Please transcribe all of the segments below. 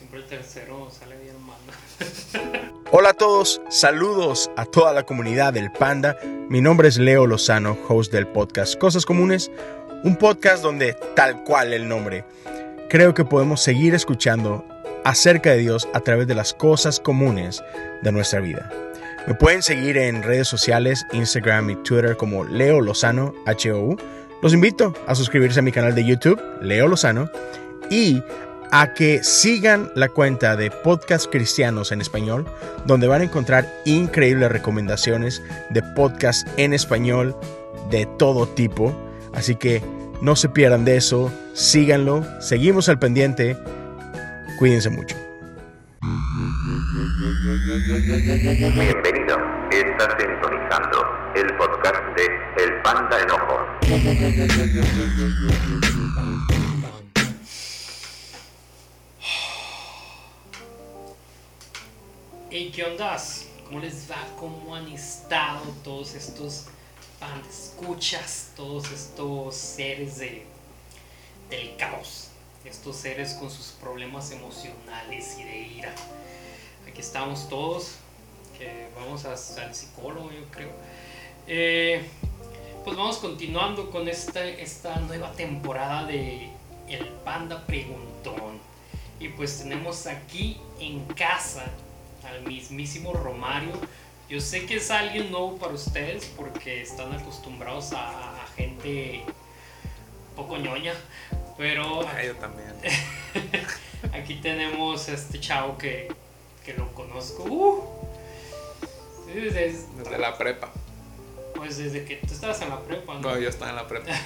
Siempre el tercero sale bien malo. Hola a todos, saludos a toda la comunidad del Panda. Mi nombre es Leo Lozano, host del podcast Cosas Comunes, un podcast donde, tal cual el nombre, creo que podemos seguir escuchando acerca de Dios a través de las cosas comunes de nuestra vida. Me pueden seguir en redes sociales, Instagram y Twitter como Leo Lozano, H-O-U. Los invito a suscribirse a mi canal de YouTube, Leo Lozano, y a que sigan la cuenta de Podcast Cristianos en Español, donde van a encontrar increíbles recomendaciones de podcast en español de todo tipo. Así que no se pierdan de eso, síganlo, seguimos al pendiente, cuídense mucho. Bienvenido, estás sintonizando el podcast de El Panda Enojo. ¿Y qué ondas? ¿Cómo les va? ¿Cómo han estado todos estos escuchas? Todos estos seres de, del caos. Estos seres con sus problemas emocionales y de ira. Aquí estamos todos. Vamos a, al psicólogo, yo creo. Eh, pues vamos continuando con esta, esta nueva temporada de El Panda Preguntón. Y pues tenemos aquí en casa al mismísimo Romario. Yo sé que es alguien nuevo para ustedes porque están acostumbrados a, a gente poco ñoña, pero Ah, yo también. aquí tenemos a este chavo que, que lo conozco. Uh, desde, Desde la prepa. pues desde que tú estabas en la prepa, ¿no? No, yo estaba en la prepa.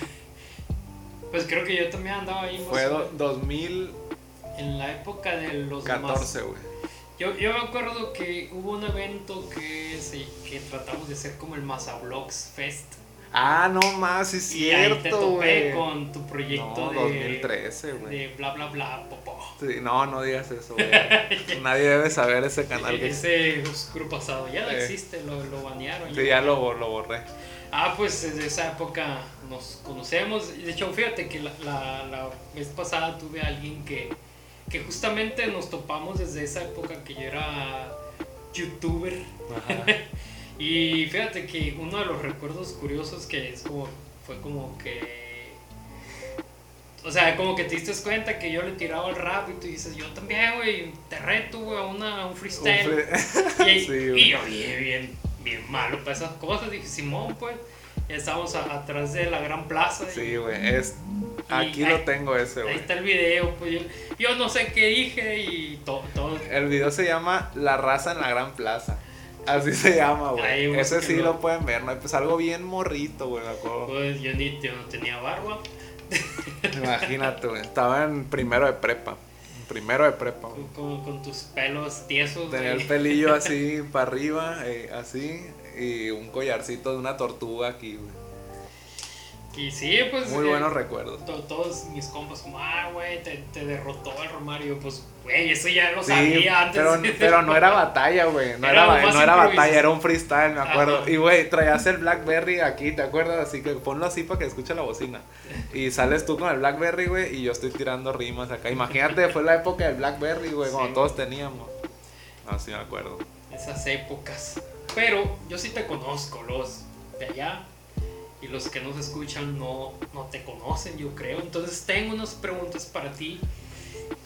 Pues creo que yo también andaba ahí Fue o do- menos 2014, en la época de los más güey. Yo, yo me acuerdo que hubo un evento que, se, que tratamos de hacer como el Masablogs Fest. Ah, no más, sí es y ahí te cierto, topé con tu proyecto No, de, 2013, güey. de bla bla bla popó. Sí, no, no digas eso, güey. Nadie debe saber ese canal. que- Ese oscuro pasado ya no Eh. existe, lo, lo banearon. Sí, ya lo, lo borré. Ah, pues desde esa época nos conocemos. De hecho, fíjate que la, la, la vez pasada tuve a alguien que, que justamente nos topamos desde esa época que yo era youtuber. Ajá. Y fíjate que uno de los recuerdos curiosos que es como, fue como que... O sea, como que te diste cuenta que yo le tiraba el rap y tú dices, yo también, güey, te reto, güey, a, un freestyle. Un fre- Y, Sí, y güey. yo bien, bien, bien malo para esas cosas. Dije, Simón, pues, estamos a- atrás de la gran plaza. Sí, güey. Es... Aquí lo tengo ese, Ahí güey. está el video, pues yo, yo no sé qué dije y to- todo. El video se llama La raza en la gran plaza. Así se llama, Ahí, güey. Ese sí lo pueden ver, ¿no? Pues algo bien morrito, güey, me acuerdo. Pues yo, ni, yo no tenía barba. Imagínate, güey. Estaba en primero de prepa. Primero de prepa, güey. Con, con tus pelos tiesos. Tenía el pelillo así para arriba, eh, así, y un collarcito de una tortuga aquí, güey. Y sí, pues. Muy eh, buenos recuerdos. to- todos mis compas, como, ah, güey, te, te derrotó el Romario. Pues, güey, eso ya lo Sí, sabía antes. pero, pero no era batalla, güey. No Era no batalla, era un freestyle, me acuerdo. Ajá. Y, güey, traías el Blackberry aquí, ¿te acuerdas? Así que ponlo así para que escuche la bocina. Y sales tú con el Blackberry, güey, y yo estoy tirando rimas acá. Imagínate, fue la época del Blackberry, güey, Sí. cuando todos teníamos. Así me acuerdo. Esas épocas. Pero yo sí te conozco, los de allá. Y los que nos escuchan no, no te conocen, yo creo. Entonces tengo unas preguntas para ti.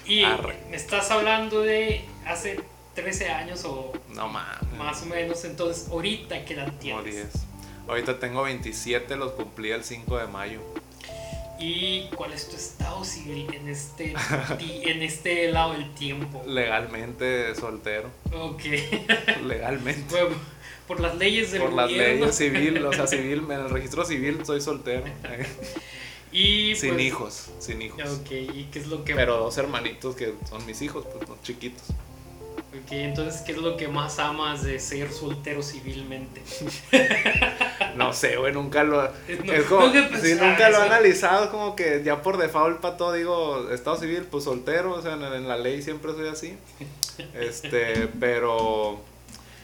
Y Arre. me estás hablando de hace 13 años o No más o menos. Entonces, ahorita edad Como tienes. 10. Ahorita tengo 27, los cumplí el 5 de mayo. ¿Y cuál es tu estado civil en este, en este lado del tiempo? Legalmente soltero. Ok. Legalmente. Bueno, por las leyes del Por las leyes civil, o sea, civil, en el registro civil soy soltero. Y sin pues, hijos, sin hijos. Ok, ¿y qué es lo que Pero dos hermanitos que son mis hijos, pues no chiquitos. Ok, entonces, ¿qué es lo que más amas de ser soltero civilmente? No sé, güey, nunca lo. No, es como, nunca sí, nunca lo he analizado, como que ya por default para todo digo estado civil, pues soltero, o sea, en, en la ley siempre soy así. Este, pero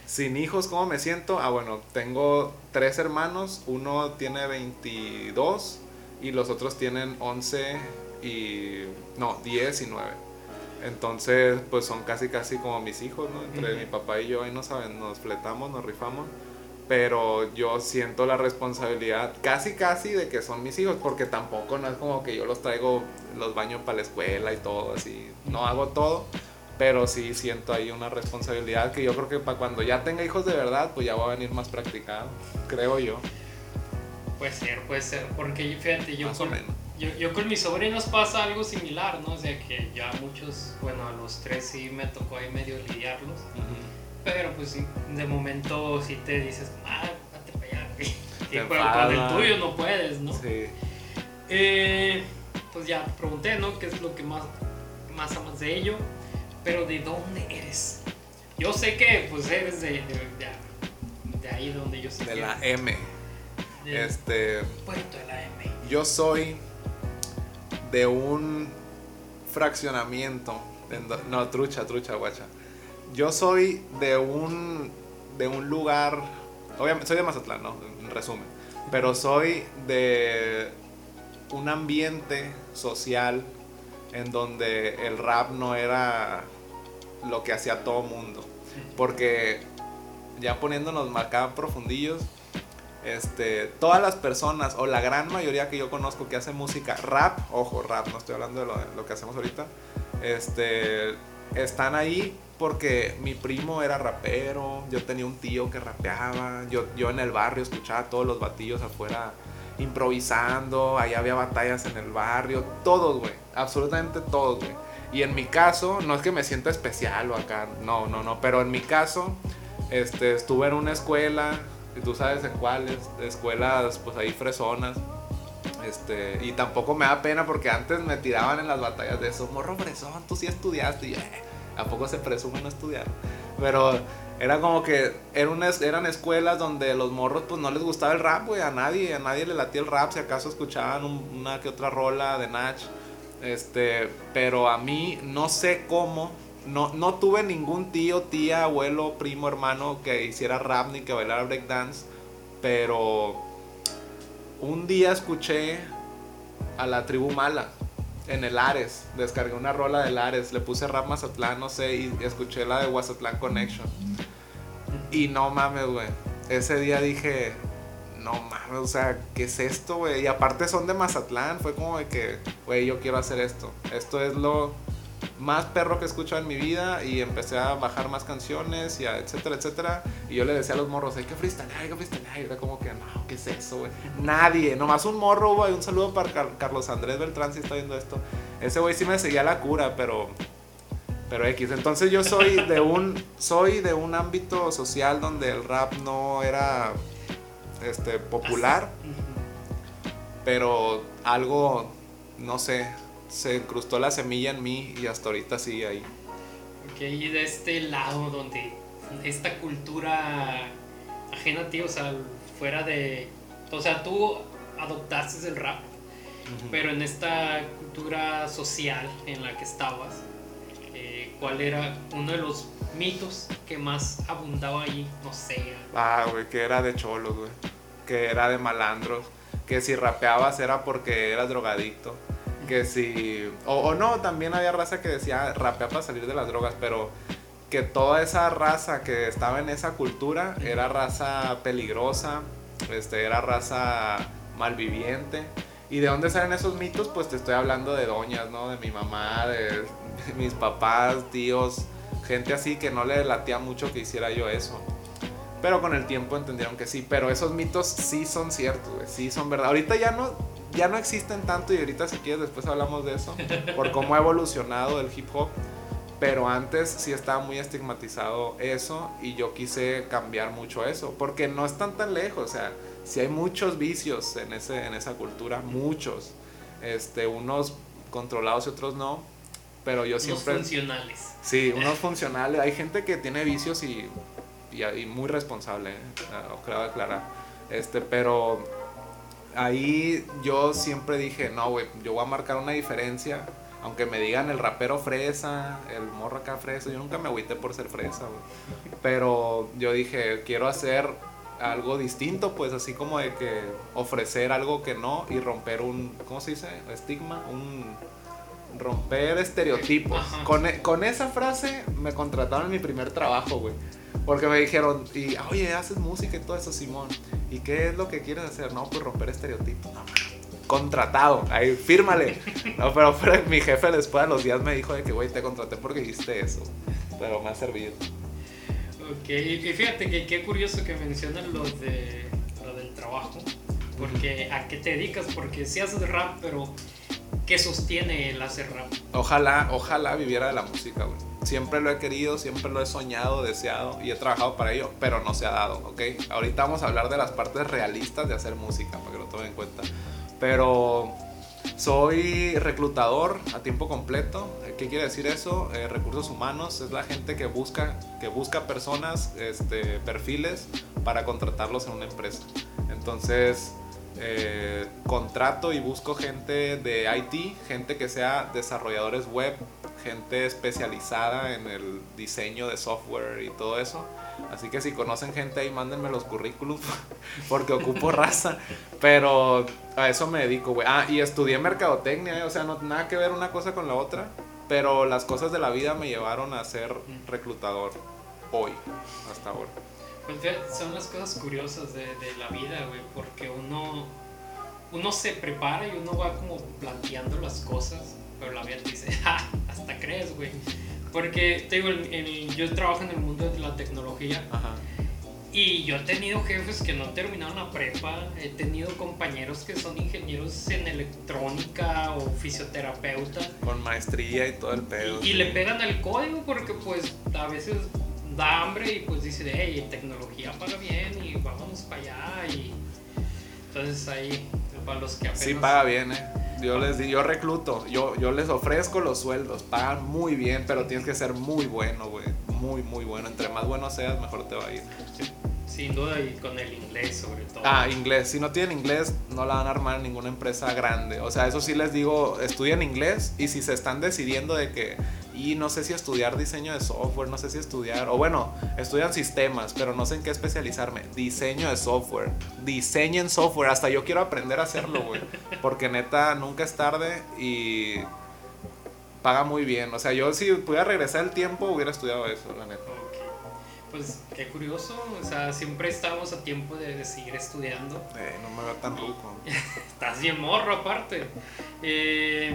sin hijos, ¿cómo me siento? Ah, bueno, tengo tres hermanos, uno tiene 22 y los otros tienen 11 y. no, 10 y 9. Entonces, pues son casi casi como mis hijos, ¿no? Entre mi papá y yo ahí nos, saben, nos fletamos, nos rifamos. Pero yo siento la responsabilidad casi casi de que son mis hijos, porque tampoco no es como que yo los traigo, los baño para la escuela y todo así. No hago todo, pero sí siento ahí una responsabilidad que yo creo que para cuando ya tenga hijos de verdad, pues ya va a venir más practicado, creo yo. Puede ser, puede ser, porque fíjate, yo Más con, yo, yo con mis sobrinos pasa algo similar, ¿no? O sea, que ya muchos, bueno, a los tres sí me tocó ahí medio lidiarlos, pero pues sí, de momento sí te dices, ah, date para allá, güey". Sí, Te pero con el tuyo no puedes, ¿no? Sí. Eh, pues ya pregunté, ¿no? ¿Qué es lo que más, más amas de ello? Pero ¿de dónde eres? Yo sé que pues eres de, de, de- de ahí donde yo sé De que la eres. M. De Este, Puerto de la M. yo soy de un fraccionamiento. No, trucha, trucha, guacha. Yo soy de un, de un lugar, obviamente soy de Mazatlán, ¿no? En resumen. Pero soy de un ambiente social en donde el rap no era lo que hacía todo mundo. Porque ya poniéndonos acá profundillos, este, todas las personas o la gran mayoría que yo conozco que hace música rap, ojo, rap, no estoy hablando de lo, que hacemos ahorita, este, están ahí porque mi primo era rapero, yo tenía un tío que rapeaba, yo, yo en el barrio escuchaba todos los batillos afuera improvisando, ahí había batallas en el barrio, todos, güey, absolutamente todos, güey. Y en mi caso, no es que me sienta especial o acá, no, no, no, pero en mi caso, este, estuve en una escuela, y tú sabes en cuáles, escuelas pues ahí fresonas, este, y tampoco me da pena porque antes me tiraban en las batallas de eso, morro fresón, tú sí estudiaste, y yo, "Eh, ¿a poco se presume no estudiar? Pero era como que eran, unas- eran escuelas donde los morros pues no les gustaba el rap, güey, a nadie, a nadie le latía el rap, si acaso escuchaban un- una que otra rola de Nach, este, pero a mí no sé cómo, no, no tuve ningún tío, tía, abuelo, primo, hermano que hiciera rap ni que bailara breakdance, pero un día escuché a la tribu mala en el Ares, descargué una rola del Ares, le puse rap Mazatlán, no sé, y escuché la de Mazatlán Connection. Y no mames, güey. Ese día dije, no mames, o sea, ¿qué es esto, güey? Y aparte son de Mazatlán, fue como de que, güey, yo quiero hacer esto. Esto es lo más perro que he escuchado en mi vida y empecé a bajar más canciones y a etcétera, etcétera. Y yo le decía a los morros, hay que freestylear, hay que freestylear. Y era como que, no, ¿qué es eso, güey? Nadie, nomás un morro, güey. Un saludo para Car- Carlos Andrés Beltrán si está viendo esto. Ese güey sí me seguía la cura, pero pero X. Entonces yo soy de un soy de un ámbito social donde el rap no era este popular, pero algo no sé, se incrustó la semilla en mí y hasta ahorita sigue ahí. Ok, y de este lado donde esta cultura ajena a ti, o sea, fuera de... O sea, tú adoptaste el rap, pero en esta cultura social en la que estabas, ¿cuál era uno de los mitos que más abundaba allí? No sé. Ah, güey, que era de cholos, güey. Que era de malandros. Que si rapeabas era porque eras drogadicto. Que si. O, o no, también había raza que decía rapea para salir de las drogas, pero que toda esa raza que estaba en esa cultura era raza peligrosa, este, era raza malviviente. ¿Y de dónde salen esos mitos? Pues te estoy hablando de doñas, ¿no? De mi mamá, de, de mis papás, tíos, gente así que no le latía mucho que hiciera yo eso. Pero con el tiempo entendieron que sí. Pero esos mitos sí son ciertos, güey. Sí son verdad. Ahorita ya no, ya no existen tanto y ahorita si quieres después hablamos de eso. Por cómo ha evolucionado el hip hop. Pero antes sí estaba muy estigmatizado eso y yo quise cambiar mucho eso. Porque no están tan lejos. O sea, si hay muchos vicios en, ese, en esa cultura. Muchos. Este, unos controlados y otros no. Pero yo siempre... funcionales. Sí, unos funcionales. Hay gente que tiene vicios y, y, y muy responsable, ¿eh? Creo aclarar. Este, pero ahí yo siempre dije, no, güey, yo voy a marcar una diferencia. Aunque me digan el rapero fresa, el morro acá fresa, yo nunca me agüité por ser fresa, güey. Pero yo dije, quiero hacer algo distinto, pues así como de que ofrecer algo que no y romper un, ¿cómo se dice? Estigma, un, romper estereotipos. Con, e- con esa frase me contrataron en mi primer trabajo, güey. Porque me dijeron, y, oye, haces música y todo eso, Simón. ¿Y qué es lo que quieres hacer? No, pues romper estereotipos. No, contratado, ahí, fírmale. No, pero, pero mi jefe después de los días me dijo de que, güey, te contraté porque hiciste eso. Pero me ha servido. Ok, y fíjate que qué curioso que mencionas lo, de, lo del trabajo. Porque a qué te dedicas, porque si haces rap, pero ¿qué sostiene el hacer rap? Ojalá, ojalá viviera de la música, güey. Siempre lo he querido, siempre lo he soñado, deseado y he trabajado para ello, pero no se ha dado, ¿ok? Ahorita vamos a hablar de las partes realistas de hacer música, para que lo tomen en cuenta. Pero soy reclutador a tiempo completo. ¿Qué quiere decir eso? Eh, recursos humanos es la gente que busca, que busca personas, este, perfiles para contratarlos en una empresa. Entonces, eh, contrato y busco gente de IT, gente que sea desarrolladores web, gente especializada en el diseño de software y todo eso. Así que si conocen gente ahí, mándenme los currículums porque ocupo raza. Pero a eso me dedico, güey. Ah, y estudié mercadotecnia, eh, o sea, no nada que ver una cosa con la otra. Pero las cosas de la vida me llevaron a ser reclutador hoy, hasta ahora. Pues son las cosas curiosas de, de la vida, güey, porque uno, uno se prepara y uno va como planteando las cosas, pero la vida te dice, "Ja, hasta crees, güey. Porque, te digo, yo trabajo en el mundo de la tecnología Ajá. Y yo he tenido jefes que no terminaron la prepa, he tenido compañeros que son ingenieros en electrónica o fisioterapeuta Con maestría y todo el pedo. y, y le pegan al código porque pues a veces da hambre y pues dice, hey, tecnología paga bien y vámonos para allá y entonces ahí para los que apenas... Sí paga bien, eh. Yo les yo recluto, yo, yo les ofrezco los sueldos, pagan muy bien, pero tienes que ser muy bueno, güey. Muy, muy bueno. Entre más bueno seas, mejor te va a ir. Sin duda y con el inglés sobre todo. Ah, inglés. Si no tienen inglés, no la van a armar en ninguna empresa grande. O sea, eso sí les digo, estudien inglés y si se están decidiendo de que, y no sé si estudiar diseño de software, no sé si estudiar, o bueno, estudian sistemas, pero no sé en qué especializarme. Diseño de software. Diseñen software. Hasta yo quiero aprender a hacerlo, güey. Porque neta, nunca es tarde y paga muy bien. O sea, yo si pudiera regresar el tiempo, hubiera estudiado eso, la neta. Ok. Pues qué curioso, o sea, siempre estamos a tiempo de, de seguir estudiando. Eh, no me veo tan ruco. Estás bien morro aparte. Eh,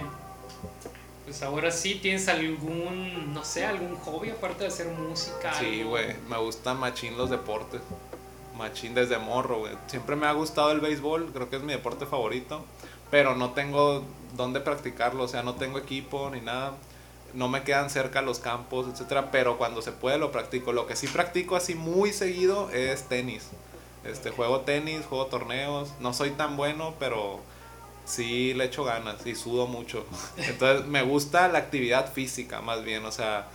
pues ahora sí, ¿tienes algún, no sé, algún hobby aparte de hacer música? Sí, güey, me gustan machín los deportes. Machín desde morro, güey. Siempre me ha gustado el béisbol, creo que es mi deporte favorito. Pero no tengo dónde practicarlo, o sea, no tengo equipo ni nada. No me quedan cerca los campos, etcétera. Pero cuando se puede lo practico. Lo que sí practico así muy seguido es tenis. Este, juego tenis, juego torneos. No soy tan bueno, pero sí le echo ganas y sudo mucho. Entonces me gusta la actividad física más bien, o sea,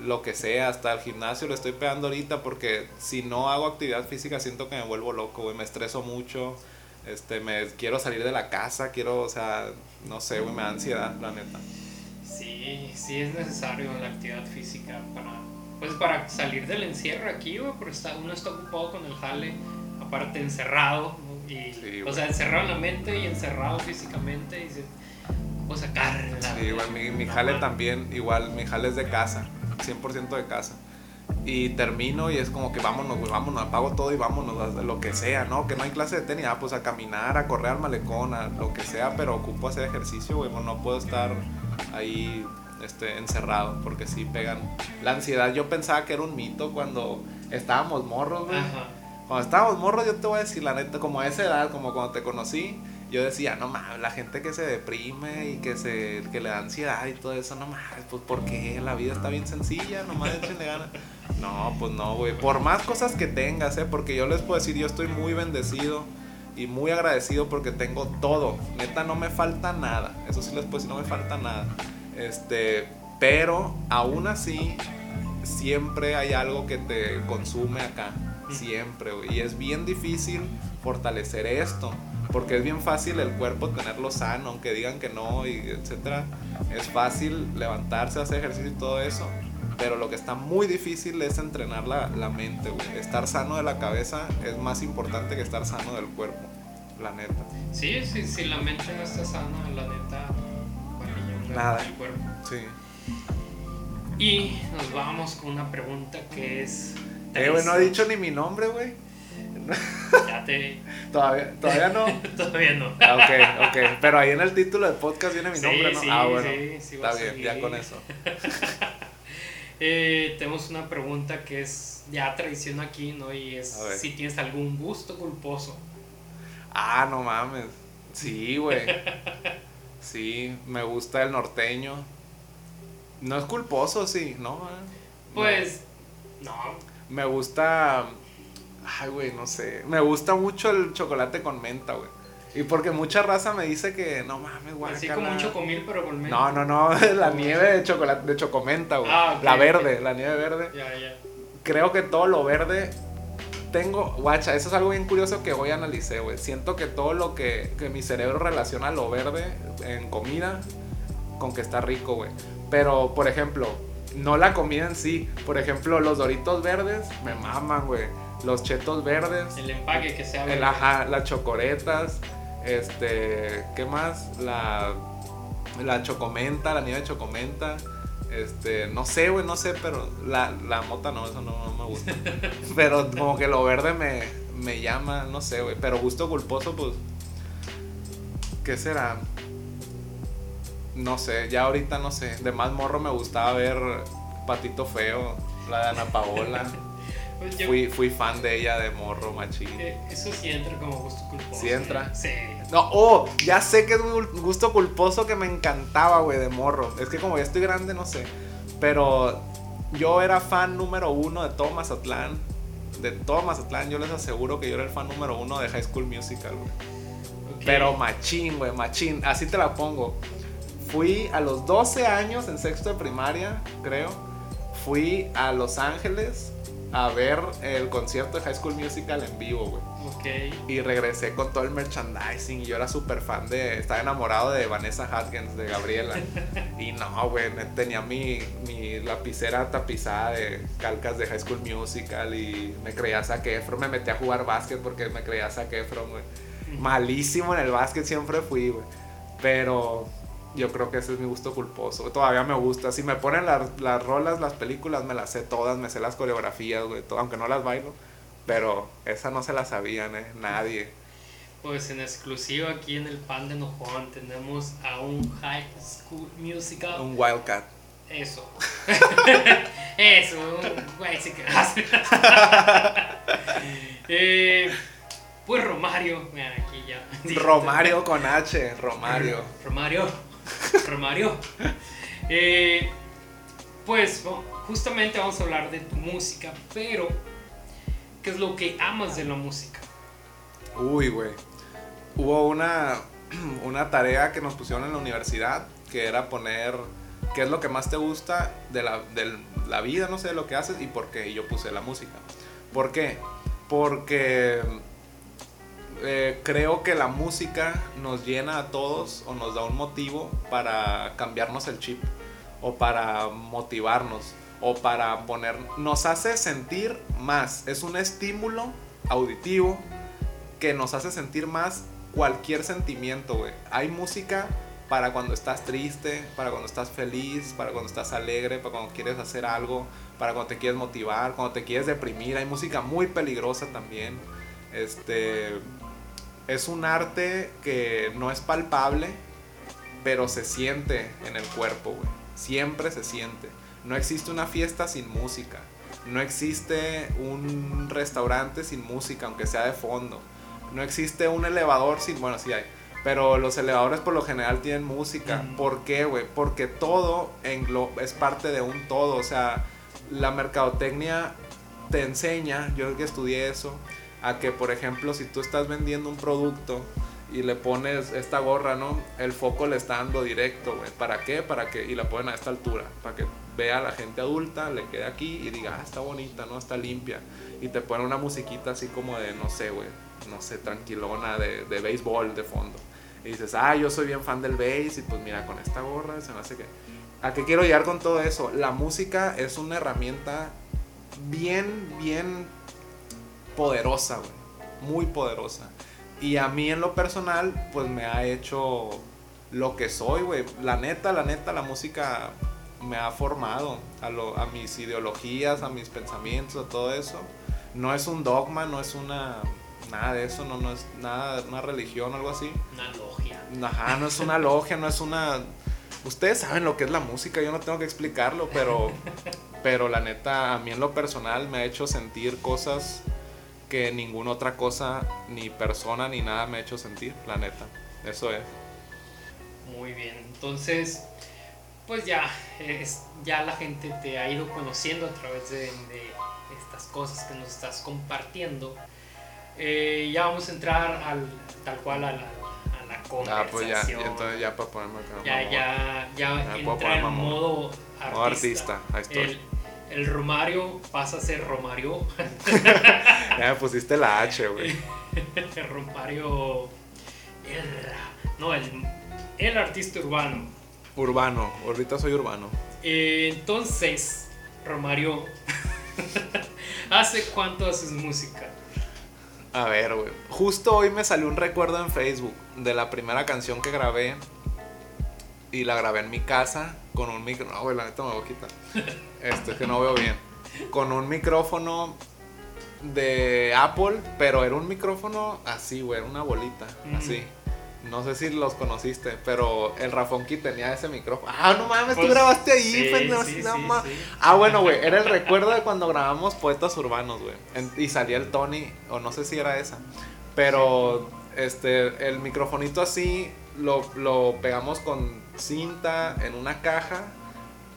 lo que sea, hasta el gimnasio lo estoy pegando ahorita porque si no hago actividad física siento que me vuelvo loco, güey, me estreso mucho, este, me quiero salir de la casa, quiero, o sea, no sé, güey, me da ansiedad, la neta. Sí, sí es necesario la actividad física para, pues para salir del encierro aquí, güey, porque está, uno está ocupado con el jale, aparte encerrado, y, Sí, o sea, encerrado en la mente y encerrado físicamente, y se, o sacar. Sí, güey, mi, mi jale también, igual, mi jale es de casa, 100% de casa. Y termino y es como que vámonos, güey, vámonos, apago todo y vámonos, a lo que sea, ¿no? Que no hay clase de tenis, ah, pues a caminar, a correr al malecón, a lo que sea, pero ocupo hacer ejercicio, güey, no puedo estar ahí este, encerrado, porque sí pegan. La ansiedad, yo pensaba que era un mito cuando estábamos morros, güey. Cuando estábamos morros, yo te voy a decir la neta, como a esa edad, como cuando te conocí, yo decía, no mames, la gente que se deprime y que se que le da ansiedad y todo eso, no mames, pues porque la vida está bien sencilla, nomás échenle ganas. No, pues no, güey. Por más cosas que tengas, eh, porque yo les puedo decir, yo estoy muy bendecido y muy agradecido porque tengo todo. Neta, no me falta nada. Eso sí les puedo decir, no me falta nada. Este, pero aún así, siempre hay algo que te consume acá. Siempre, güey. Y es bien difícil fortalecer esto. Porque es bien fácil el cuerpo tenerlo sano, aunque digan que no, y etcétera. Es fácil levantarse, hacer ejercicio y todo eso. Pero lo que está muy difícil es entrenar la, la mente, güey. Estar sano de la cabeza es más importante que estar sano del cuerpo. La neta. Sí, sí, si la mente no está sana, la neta, vale, Nada. el cuerpo. Sí. Y nos vamos con una pregunta que es. Eh, güey, no he dicho ni mi nombre, güey. Ya te. Todavía, todavía no. Todavía no. Ah, ok, ok. Pero ahí en el título del podcast viene mi Sí, nombre, ¿no? sí, ah, bueno. sí, sí Está bien, ya con eso. Eh, tenemos una pregunta que es ya tradición aquí, ¿no? Y es si tienes algún gusto culposo. Ah, no mames. Sí, güey. Sí, me gusta el norteño. No es culposo, sí, ¿no? Pues, no. Me gusta. Ay, güey, no sé. Me gusta mucho el chocolate con menta, güey. Y porque mucha raza me dice que no mames, güey. Así como un chocomil, pero con menta. No, no, no. La nieve de chocolate, de chocomenta, güey. Ah, ok, la verde, la nieve verde. Ya, ya. Creo que todo lo verde. Tengo, guacha, eso es algo bien curioso que hoy analicé, güey. Siento que todo lo que, que mi cerebro relaciona lo verde en comida, con que está rico, güey. Pero, por ejemplo, no la comida en sí. Por ejemplo, los doritos verdes me maman, güey. Los chetos verdes. El empaque que verde. ajá, las chocoretas. Este, ¿qué más? La, la chocomenta, la nieve de chocomenta. Este, no sé, güey, no sé, pero la, la mota no, eso no, no me gusta. pero como que lo verde me, me llama, no sé, güey. Pero gusto culposo, pues, ¿qué será? No sé, ya ahorita no sé. De más morro me gustaba ver Patito Feo, la de Ana Paola. Pues yo- fui, fui fan de ella de morro, machín. eh, eso sí entra como gusto culposo. ¿Sí entra? Sí. No, oh, ya sé que es un gusto culposo que me encantaba, güey, de morro. Es que como ya estoy grande, no sé. Pero yo era fan número uno de todo Mazatlán. De todo Mazatlán, yo les aseguro que yo era el fan número uno de High School Musical, güey. Ok. Pero machín, güey, machín. Así te la pongo. Fui a los 12 años en sexto de primaria, creo. Fui a Los Ángeles a ver el concierto de High School Musical en vivo, güey. Ok. Y regresé con todo el merchandising. Y yo era súper fan de. Estaba enamorado de Vanessa Hudgens, de Gabriela. y no, güey. Tenía mi, mi lapicera tapizada de calcas de High School Musical. Y me creía Zac Efron. Me metí a jugar básquet porque me creía Zac Efron, güey. Malísimo en el básquet siempre fui, güey. Pero yo creo que ese es mi gusto culposo. Todavía me gusta. Si me ponen las, las rolas, las películas, me las sé todas. Me sé las coreografías, güey. todo, aunque no las bailo. Pero esa no se la sabían, ¿eh? Nadie. Pues en exclusiva aquí en el Pan de Nojón tenemos a un High School Musical. Un Wildcat. Eso. Eso, un eh, pues Romario, mira, aquí ya. Romario con H. Romario. Romario. Romario. Eh, pues justamente vamos a hablar de tu música, pero ¿qué es lo que amas de la música? Uy, güey. Hubo una, una tarea que nos pusieron en la universidad que era poner qué es lo que más te gusta de la, de la vida, no sé, de lo que haces y por qué. Yo puse la música. ¿Por qué? Porque eh, creo que la música nos llena a todos o nos da un motivo para cambiarnos el chip o para motivarnos o para poner... Nos hace sentir más. Es un estímulo auditivo que nos hace sentir más cualquier sentimiento, güey. Hay música para cuando estás triste, para cuando estás feliz, para cuando estás alegre, para cuando quieres hacer algo, para cuando te quieres motivar, cuando te quieres deprimir. Hay música muy peligrosa también. Este es un arte que no es palpable, pero se siente en el cuerpo, güey. Siempre se siente. No existe una fiesta sin música. No existe un restaurante sin música, aunque sea de fondo. No existe un elevador sin, bueno, sí hay, pero los elevadores por lo general tienen música. ¿Por qué, güey? Porque todo englo- es parte de un todo. O sea, la mercadotecnia te enseña, yo que estudié eso, a que, por ejemplo, si tú estás vendiendo un producto y le pones esta gorra, ¿no? El foco le está dando directo, güey. ¿Para qué? Para que, y la ponen a esta altura, para que vea a la gente adulta, le quede aquí y diga, ah, está bonita, ¿no? Está limpia. Y te ponen una musiquita así como de, no sé, güey, no sé, tranquilona, de, de béisbol de fondo. Y dices, ah, yo soy bien fan del béis y pues mira, con esta gorra se me hace que... ¿A qué quiero llegar con todo eso? La música es una herramienta bien, bien poderosa, güey. Muy poderosa. Y a mí en lo personal, pues me ha hecho lo que soy, güey. La neta, la neta, la música me ha formado a, lo, a mis ideologías, a mis pensamientos, a todo eso. No es un dogma, no es una... Nada de eso, no, no es nada, una religión o algo así. Una logia. Ajá, no es una logia, no es una... Ustedes saben lo que es la música, yo no tengo que explicarlo, pero, pero la neta, a mí en lo personal me ha hecho sentir cosas que ninguna otra cosa, ni persona, ni nada me ha hecho sentir, la neta. Eso es. Muy bien, entonces, pues ya, es, ya la gente te ha ido conociendo a través de, de estas cosas que nos estás compartiendo. Eh, ya vamos a entrar al, tal cual a la, a la conversación. Ah, pues ya, entonces ya para ponerme acá. Ya, ya, ya, Ya entra en modo artista. Modo artista, ahí estoy. El, el Romario pasa a ser Romario. Ya me pusiste la H, güey. el Romario. El, no, el, el artista urbano. Urbano, ahorita soy urbano. Eh, entonces, Romario, ¿hace cuánto haces música? A ver, güey. Justo hoy me salió un recuerdo en Facebook de la primera canción que grabé. Y la grabé en mi casa con un micro. No, güey, la neta me voy a quitar. Este es que no veo bien. Con un micrófono de Apple, pero era un micrófono así, güey, era una bolita, Ujú. así. No sé si los conociste, pero el Rafonki tenía ese micrófono. Ah, no mames, tú Pues, grabaste ahí, sí, no sí. Ah, bueno, güey, era el recuerdo de cuando grabamos Poetas Urbanos, güey. Y salía el Tony, o no sé si era esa. Pero, este, el microfonito así lo, lo pegamos con cinta en una caja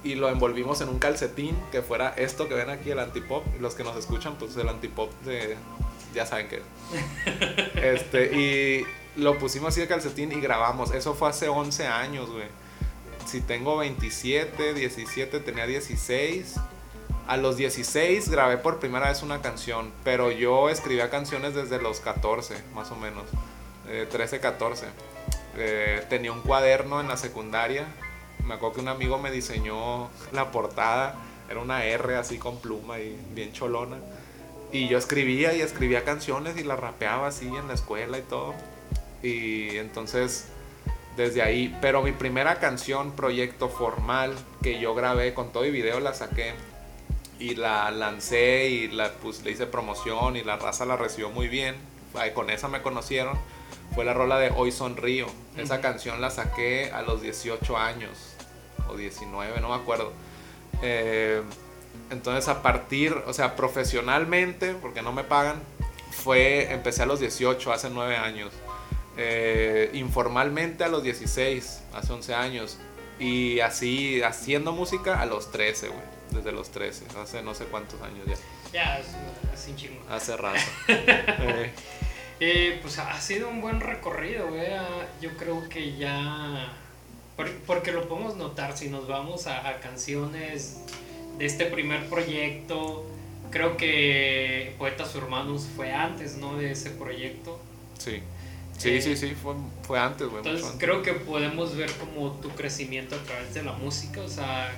y lo envolvimos en un calcetín que fuera esto que ven aquí, el antipop. Los que nos escuchan, pues el antipop de. Ya saben qué. es. Este, y lo pusimos así de calcetín y grabamos. Eso fue hace 11 años, güey. Si tengo 27, 17, tenía 16. A los 16 grabé por primera vez una canción, pero yo escribía canciones desde los 14, más o menos. Eh, 13, 14. Eh, tenía un cuaderno en la secundaria. Me acuerdo que un amigo me diseñó la portada. Era una R así con pluma y bien cholona. Y yo escribía y escribía canciones y las rapeaba así en la escuela y todo. Y entonces, desde ahí. Pero mi primera canción, proyecto formal, que yo grabé con todo y video, la saqué. Y la lancé y la, pues, le hice promoción y la raza la recibió muy bien. Con esa me conocieron. Fue la rola de Hoy Sonrío. Esa Ujú. canción la saqué a los 18 años. O 19, no me acuerdo. Eh, entonces a partir, o sea, profesionalmente, porque no me pagan, fue, empecé a los 18, hace 9 años. Eh, informalmente a los 16, hace 11 años. Y así, haciendo música a los 13, güey. Desde los 13, hace no sé cuántos años ya. Ya, es un chingo. Hace rato. Eh, Eh, pues ha sido un buen recorrido. Ah, Yo creo que ya. por- Porque lo podemos notar si nos vamos a, a canciones de este primer proyecto. Creo que Poetas Urbanos fue antes, ¿no? De ese proyecto. sí. Sí, Eh, sí, sí, fue, fue antes, güey. Entonces antes. creo que podemos ver como tu crecimiento a través de la música. O sea,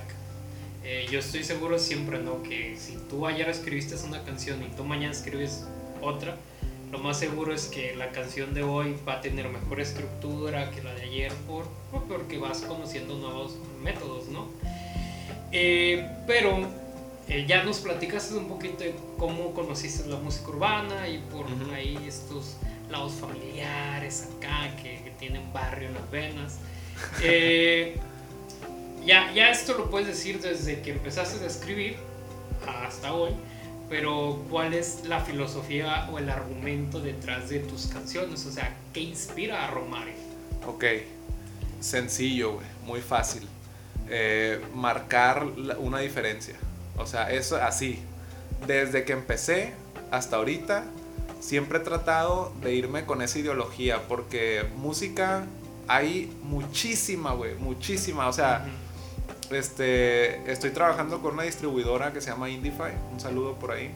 eh, yo estoy seguro siempre, ¿no? Que si tú ayer escribiste una canción y tú mañana escribes otra, lo más seguro es que la canción de hoy va a tener mejor estructura que la de ayer por, por- porque vas conociendo nuevos métodos, ¿no? Eh, pero eh, ya nos platicaste un poquito de cómo conociste la música urbana y por ahí estos lados familiares acá que, que tienen barrio en las venas. Eh, ya, ya esto lo puedes decir desde que empezaste a escribir hasta hoy, pero ¿cuál es la filosofía o el argumento detrás de tus canciones? O sea, ¿qué inspira a Romario? Ok, sencillo, güey, muy fácil. Eh, marcar una diferencia. O sea, eso así. Desde que empecé hasta ahorita, siempre he tratado de irme con esa ideología, porque música hay muchísima, güey, muchísima. O sea, este, estoy trabajando con una distribuidora que se llama Indify, un saludo por ahí.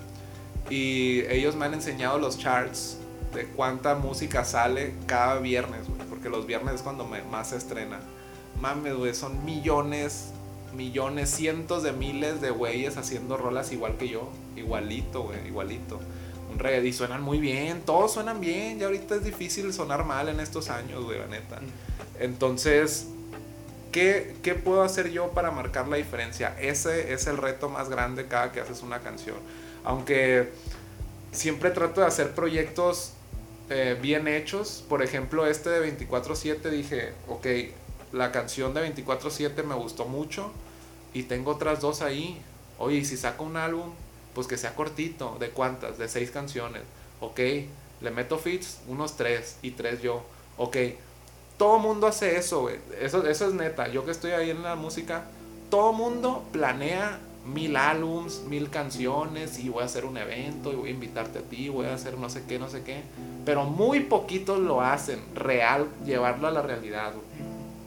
Y ellos me han enseñado los charts de cuánta música sale cada viernes, güey, porque los viernes es cuando me, más se estrena. Mames, güey, son millones, millones, cientos de miles de güeyes haciendo rolas igual que yo, igualito, güey, igualito. Un reggae, y suenan muy bien, todos suenan bien, ya ahorita es difícil sonar mal en estos años, güey, la neta. Entonces, ¿qué, ¿qué puedo hacer yo para marcar la diferencia? Ese es el reto más grande cada que haces una canción. Aunque siempre trato de hacer proyectos eh, bien hechos. Por ejemplo, este de 24/7 dije, ok, la canción de 24/7 me gustó mucho y tengo otras dos ahí. Oye, si saco un álbum, pues que sea cortito. ¿De cuántas? De seis canciones. Ok, le meto fits, unos tres y tres yo. Ok, todo mundo hace eso, güey. Eso, es neta. Yo que estoy ahí en la música, todo mundo planea mil álbums, mil canciones y voy a hacer un evento y voy a invitarte a ti, voy a hacer no sé qué, no sé qué. Pero muy poquitos lo hacen, real, llevarlo a la realidad.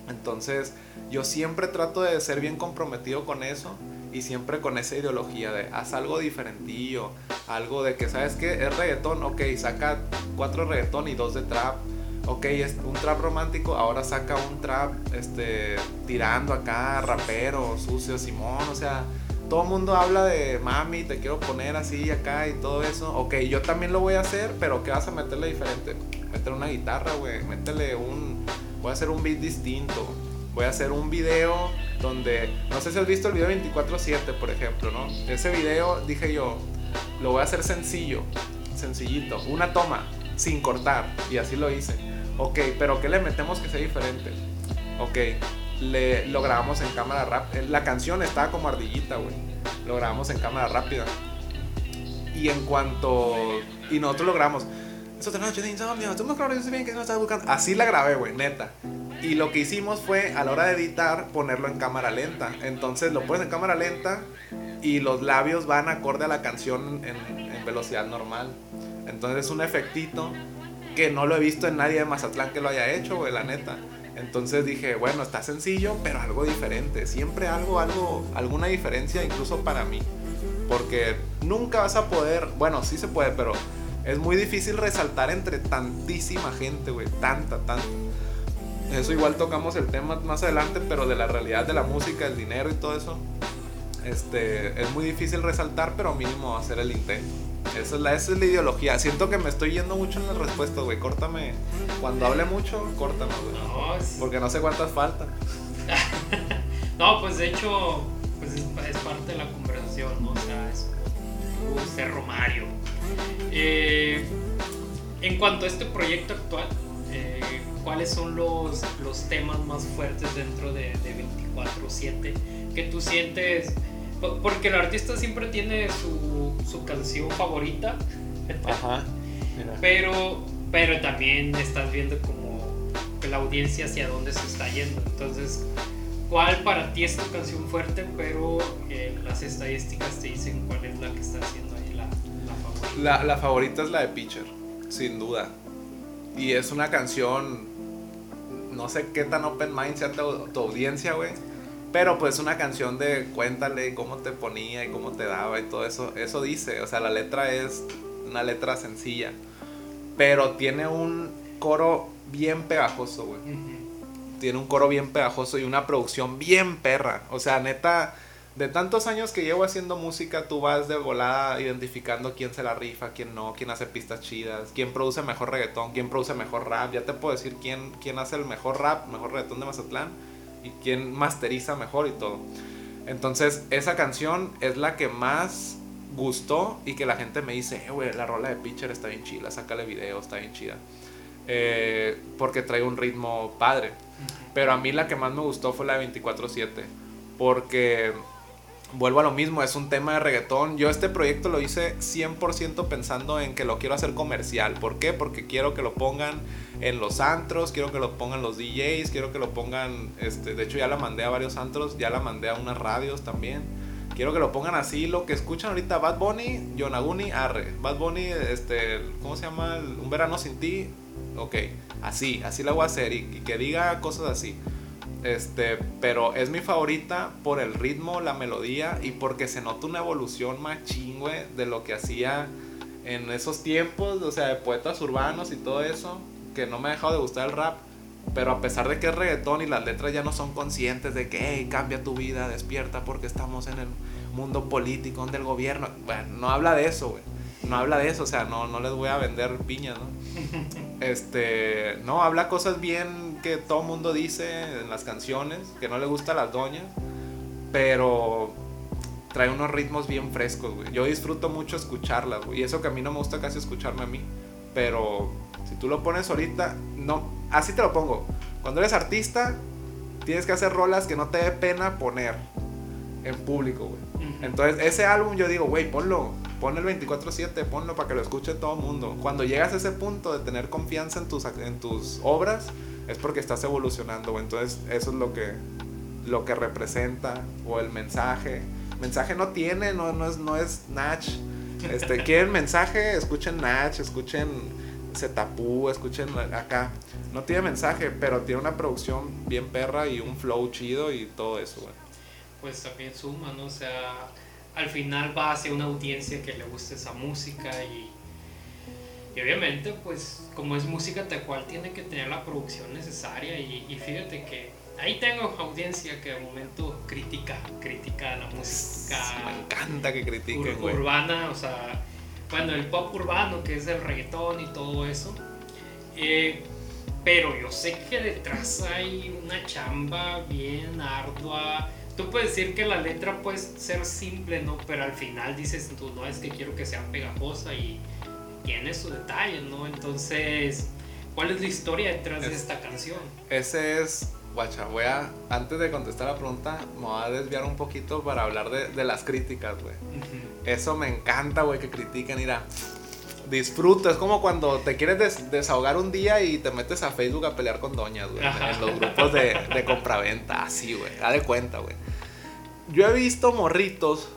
Entonces, yo siempre trato de ser bien comprometido con eso y siempre con esa ideología de haz algo diferentillo, algo de que, ¿sabes qué? Es reggaetón, ok, saca cuatro reggaetón y dos de trap. Ok, es un trap romántico, ahora saca un trap este, tirando acá, rapero, sucio, Simón, o sea, todo el mundo habla de mami, te quiero poner así acá y todo eso. Ok, yo también lo voy a hacer, pero ¿qué vas a meterle diferente? Métele una guitarra, güey, métele un... Voy a hacer un beat distinto voy a hacer un video donde, no sé si has visto el video 24/7, por ejemplo, ¿no? Ese video dije yo, lo voy a hacer sencillo, sencillito, una toma, sin cortar, y así lo hice. Ok, pero ¿qué le metemos que sea diferente? Ok, le, lo grabamos en cámara rápida. La canción estaba como ardillita, güey. Lo grabamos en cámara rápida. Y en cuanto... Y nosotros lo grabamos. Otra noche de insomnio. Tú me bien que no estás buscando. Así la grabé, güey, neta. Y lo que hicimos fue, a la hora de editar, ponerlo en cámara lenta. Entonces lo pones en cámara lenta y los labios van acorde a la canción en, velocidad normal. Entonces es un efectito que no lo he visto en nadie de Mazatlán que lo haya hecho, güey, la neta. Entonces dije, bueno, está sencillo, pero algo diferente. Siempre algo, algo, alguna diferencia incluso para mí. Porque nunca vas a poder, bueno, sí se puede, pero es muy difícil resaltar entre tantísima gente, güey. Tanta, tanta. Eso igual tocamos el tema más adelante, pero de la realidad de la música, el dinero y todo eso. Este, es muy difícil resaltar, pero mínimo hacer el intento. Esa es, la, esa es la ideología. Siento que me estoy yendo mucho en las respuestas, güey. Córtame. Cuando hable mucho, córtame, güey. Porque no sé cuántas faltan. no, pues de hecho, pues es, parte de la conversación, ¿no? O sea, es como ser Romario. Eh, en cuanto a este proyecto actual, eh, cuáles son los, los temas más fuertes dentro de, de 24-7 que tú sientes, porque el artista siempre tiene su, su canción favorita, Ajá, pero, pero también estás viendo como la audiencia hacia dónde se está yendo, entonces, ¿cuál para ti es tu canción fuerte, pero eh, las estadísticas te dicen cuál es la que está haciendo ahí la, la favorita? La, la favorita es la de Pitcher, sin duda. Y es una canción no sé qué tan open mind sea tu, audiencia, güey. Pero pues una canción de cuéntale cómo te ponía y cómo te daba y todo eso. Eso dice, o sea, la letra es una letra sencilla. Pero tiene un coro bien pegajoso, güey. Tiene un coro bien pegajoso y una producción bien perra. O sea, neta, de tantos años que llevo haciendo música, tú vas de volada identificando quién se la rifa, quién no, quién hace pistas chidas, quién produce mejor reggaetón, quién produce mejor rap. Ya te puedo decir quién, quién hace el mejor rap, mejor reggaetón de Mazatlán y quién masteriza mejor y todo. Entonces, esa canción es la que más gustó y que la gente me dice, eh, güey, la rola de Pitcher está bien chida, sácale video, está bien chida. Eh, porque trae un ritmo padre. Pero a mí la que más me gustó fue la de 24-7. Porque vuelvo a lo mismo, es un tema de reggaetón. Yo este proyecto lo hice 100% pensando en que lo quiero hacer comercial. ¿Por qué? Porque quiero que lo pongan en los antros, quiero que lo pongan los DJs, quiero que lo pongan, este, de hecho ya la mandé a varios antros, ya la mandé a unas radios también. Quiero que lo pongan así, lo que escuchan ahorita Bad Bunny, Yonaguni, Arre. Bad Bunny, este, ¿cómo se llama? Un verano sin ti. Ok, así, así la voy a hacer y que diga cosas así. Este, pero es mi favorita por el ritmo, la melodía y porque se nota una evolución más chingüe de lo que hacía en esos tiempos, o sea, de poetas urbanos y todo eso, que no me ha dejado de gustar el rap. Pero a pesar de que es reggaetón y las letras ya no son conscientes de que, hey, cambia tu vida, despierta porque estamos en el mundo político, donde el gobierno. Bueno, no habla de eso, güey. No habla de eso, o sea, no, no les voy a vender piñas, ¿no? Este, no, habla cosas bien que todo mundo dice en las canciones, que no le gusta a las doñas, pero trae unos ritmos bien frescos, güey. Yo disfruto mucho escucharlas, güey. Y eso que a mí no me gusta casi escucharme a mí. Pero si tú lo pones ahorita, no, así te lo pongo. Cuando eres artista, tienes que hacer rolas que no te dé pena poner en público, güey. Entonces, ese álbum yo digo, güey, ponlo, ponlo el 24/7, ponlo para que lo escuche todo el mundo. Cuando llegas a ese punto de tener confianza en tus, en tus obras, es porque estás evolucionando. Entonces, eso es lo que, lo que representa, o el mensaje. Mensaje no tiene, no, no, es, no es Natch. Este, quieren mensaje, escuchen Natch, escuchen Zetapú, escuchen acá. No tiene mensaje, pero tiene una producción bien perra y un flow chido y todo eso, güey. Pues también suma, ¿no? O sea, al final va hacia una audiencia que le guste esa música y, y obviamente, pues como es música tal cual, tiene que tener la producción necesaria y, y fíjate que ahí tengo audiencia que de momento critica, critica la música. Me encanta que critiquen, ur- güey. urbana, o sea, bueno, el pop urbano, que es el reggaetón y todo eso. Eh, pero yo sé que detrás hay una chamba bien ardua. Tú puedes decir que la letra puede ser simple, ¿no? Pero al final dices tú, no, es que quiero que sea pegajosa y tiene su detalle, ¿no? Entonces, ¿cuál es la historia detrás de Es- esta canción? Ese es, guacha, voy a, antes de contestar la pregunta, me voy a desviar un poquito para hablar de, de las críticas, güey. Eso me encanta, güey, que critiquen, mira. Disfruta, es como cuando te quieres des- desahogar un día y te metes a Facebook a pelear con doñas, güey. En los grupos de, de compraventa, así, güey. Da de cuenta, güey. Yo he visto morritos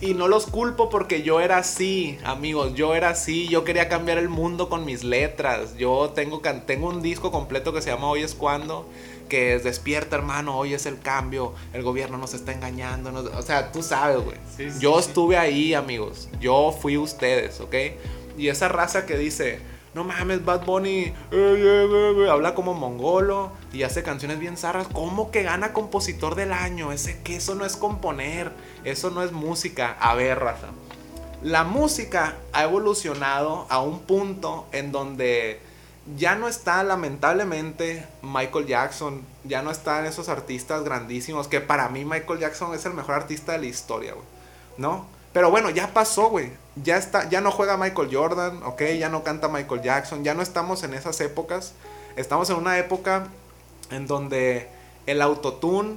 y no los culpo porque yo era así, amigos. Yo era así. Yo quería cambiar el mundo con mis letras. Yo tengo, tengo un disco completo que se llama Hoy es cuando. Que es despierta, hermano. Hoy es el cambio. El gobierno nos está engañando. nos- o sea, tú sabes, güey. Sí, sí, yo sí. estuve ahí, amigos. Yo fui ustedes, ¿ok? Y esa raza que dice. No mames, Bad Bunny eh, eh, eh", habla como mongolo y hace canciones bien zarras. ¿Cómo que gana compositor del año? Ese que eso no es componer, eso no es música. A ver, raza. La música ha evolucionado a un punto en donde ya no está lamentablemente Michael Jackson, ya no están esos artistas grandísimos, que para mí Michael Jackson es el mejor artista de la historia, güey. ¿No? Pero bueno, ya pasó, güey. Ya está, ya no juega Michael Jordan, ¿ok? Ya no canta Michael Jackson, ya no estamos en esas épocas. Estamos en una época en donde el autotune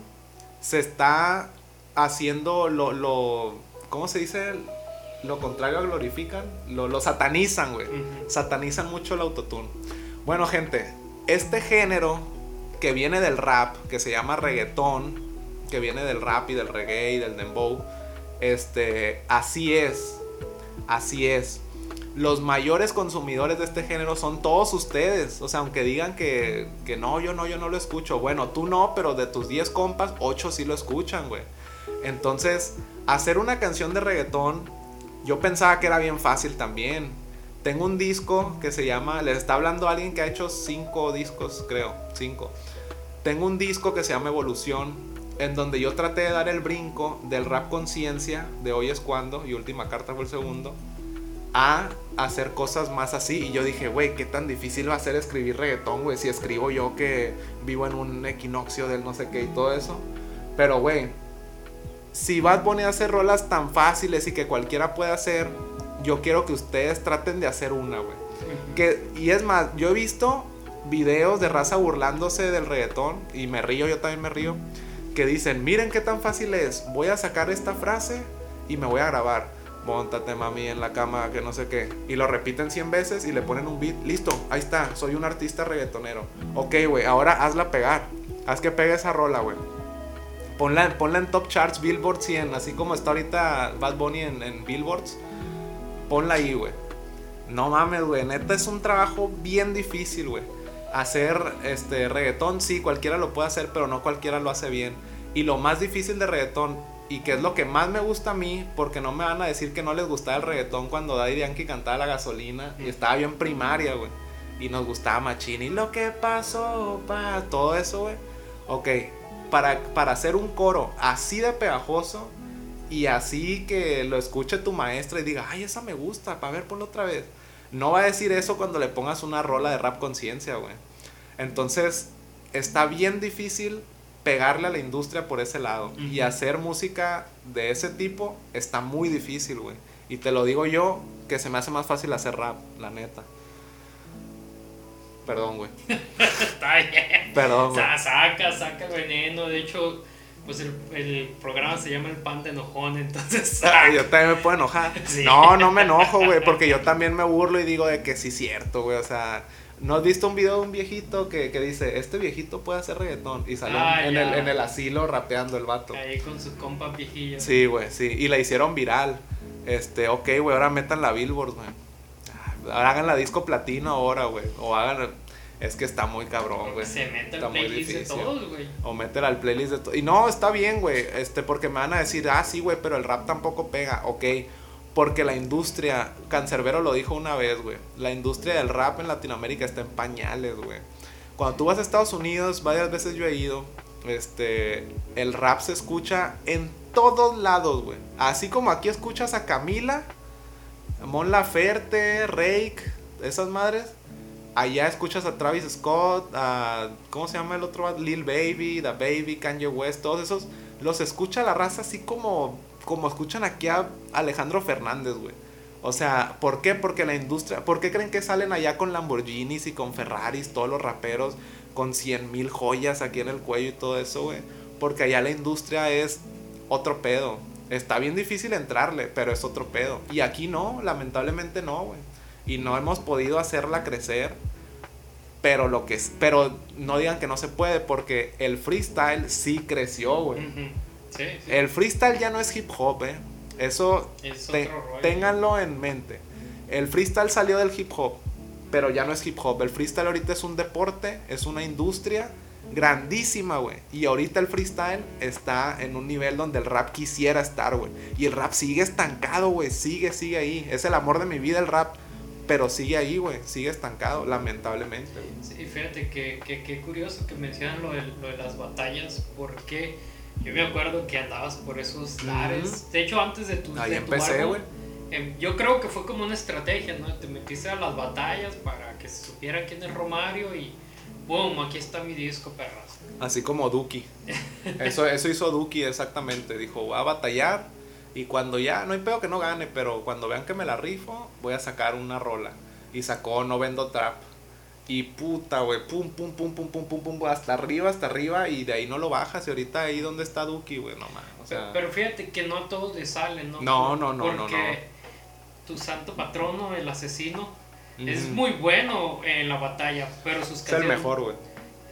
se está haciendo lo, lo ¿cómo se dice? Lo contrario a glorifican, lo, lo satanizan, güey. Satanizan mucho el autotune. Bueno, gente, este género que viene del rap, que se llama reggaetón, que viene del rap y del reggae y del dembow, este, así es, así es. Los mayores consumidores de este género son todos ustedes. O sea, aunque digan que, que no, yo no, yo no lo escucho. Bueno, tú no, pero de tus 10 compas, 8 sí lo escuchan, güey. Entonces, hacer una canción de reggaetón, yo pensaba que era bien fácil también. Tengo un disco que se llama, les está hablando alguien que ha hecho 5 discos, creo, 5. Tengo un disco que se llama Evolución, en donde yo traté de dar el brinco del rap conciencia, de hoy es cuando, y última carta fue el segundo, a hacer cosas más así. Y yo dije, güey, qué tan difícil va a ser escribir reggaetón, güey, si escribo yo que vivo en un equinoccio del no sé qué y todo eso. Pero, güey, si Bad Bunny hace rolas tan fáciles y que cualquiera puede hacer, yo quiero que ustedes traten de hacer una, güey. Que, y es más, yo he visto videos de raza burlándose del reggaetón y me río, yo también me río, que dicen, miren qué tan fácil es, voy a sacar esta frase y me voy a grabar. Móntate mami en la cama, que no sé qué. Y lo repiten 100 veces y le ponen un beat. Listo, ahí está, soy un artista reggaetonero. Ok, güey, ahora hazla pegar. Haz que pegue esa rola, güey. Ponla, ponla en top charts, Billboard 100, así como está ahorita Bad Bunny en, en Billboards. Ponla ahí, güey. No mames, güey. Neta es un trabajo bien difícil, güey. Hacer este reggaetón, sí, cualquiera lo puede hacer, pero no cualquiera lo hace bien. Y lo más difícil de reggaetón, y que es lo que más me gusta a mí, porque no me van a decir que no les gustaba el reggaetón cuando Daddy Yankee cantaba la gasolina y estaba bien primaria, güey. Y nos gustaba Machín. Y lo que pasó, pa, todo eso, güey. Ok, para, para hacer un coro así de pegajoso y así que lo escuche tu maestra y diga, ay, esa me gusta, para ver, ponlo otra vez. No va a decir eso cuando le pongas una rola de rap conciencia, güey. Entonces, está bien difícil pegarle a la industria por ese lado. Y hacer música de ese tipo está muy difícil, güey. Y te lo digo yo, que se me hace más fácil hacer rap, la neta. Perdón, güey. Está bien. Perdón, güey. Sa- saca, saca el veneno. De hecho, pues el, el programa se llama El Pan de Enojón, entonces. Ay, yo también me puedo enojar. Sí. No, no me enojo, güey, porque yo también me burlo y digo de que sí es cierto, güey. O sea, ¿no has visto un video de un viejito que, que dice, este viejito puede hacer reggaetón? Y sale Ah, en, el, en el asilo rapeando el vato. Ahí con su compa viejillo. Sí, güey, sí. Y la hicieron viral. Este, ok, güey, ahora metan la Billboard, güey. Ahora hagan la disco platino ahora, güey. O hagan... Es que está muy cabrón, güey. Se mete muy playlist de todos, güey. O meter al playlist de todo. Y no, está bien, güey. Este, porque me van a decir, ah, sí, güey, pero el rap tampoco pega. Ok. Porque la industria, Cancerbero lo dijo una vez, güey. La industria del rap en Latinoamérica está en pañales, güey. Cuando tú vas a Estados Unidos, varias veces yo he ido. Este, el rap se escucha en todos lados, güey. Así como aquí escuchas a Camila, Mon Laferte, Rake, esas madres. Allá escuchas a Travis Scott, a. ¿Cómo se llama el otro? Lil Baby, The Baby, Kanye West, todos esos. Los escucha la raza así como. Como escuchan aquí a Alejandro Fernández, güey. O sea, ¿por qué? Porque la industria. ¿Por qué creen que salen allá con Lamborghinis y con Ferraris, todos los raperos, con 100 mil joyas aquí en el cuello y todo eso, güey? Porque allá la industria es otro pedo. Está bien difícil entrarle, pero es otro pedo. Y aquí no, lamentablemente no, güey. Y no hemos podido hacerla crecer. Pero lo que es, pero no digan que no se puede porque el freestyle sí creció, güey. Ujú. Sí, sí. El freestyle ya no es hip hop, eh. Eso Es te- ténganlo en mente. El freestyle salió del hip hop, pero ya no es hip hop. El freestyle ahorita es un deporte, es una industria grandísima, güey. Y ahorita el freestyle está en un nivel donde el rap quisiera estar, güey. Y el rap sigue estancado, güey. Sigue, sigue ahí. Es el amor de mi vida el rap. Pero sigue ahí, güey. Sigue estancado, lamentablemente. Sí, fíjate que, que, que curioso que mencionan lo de, lo de las batallas, porque yo me acuerdo que andabas por esos lares. De hecho, antes de tu, Ahí de empecé, güey. em, yo creo que fue como una estrategia, ¿no? Te metiste a las batallas para que se supiera quién es Romario y ¡boom! Aquí está mi disco, perras. Así como Duki. Eso, eso hizo Duki exactamente. Dijo, voy a batallar. Y cuando ya, no hay pedo que no gane, pero cuando vean que me la rifo, voy a sacar una rola. Y sacó No Vendo Trap. Y puta, güey, pum, pum, pum, pum, pum, pum, pum, hasta arriba, hasta arriba. Y de ahí no lo bajas. Y ahorita ahí donde está Duki, güey, no mames. O sea, pero, pero fíjate que no a todos les salen, ¿no? No, no, no, no, Porque tu santo patrono, el asesino, es mm, muy bueno en la batalla, pero sus es el canciones mejor, güey.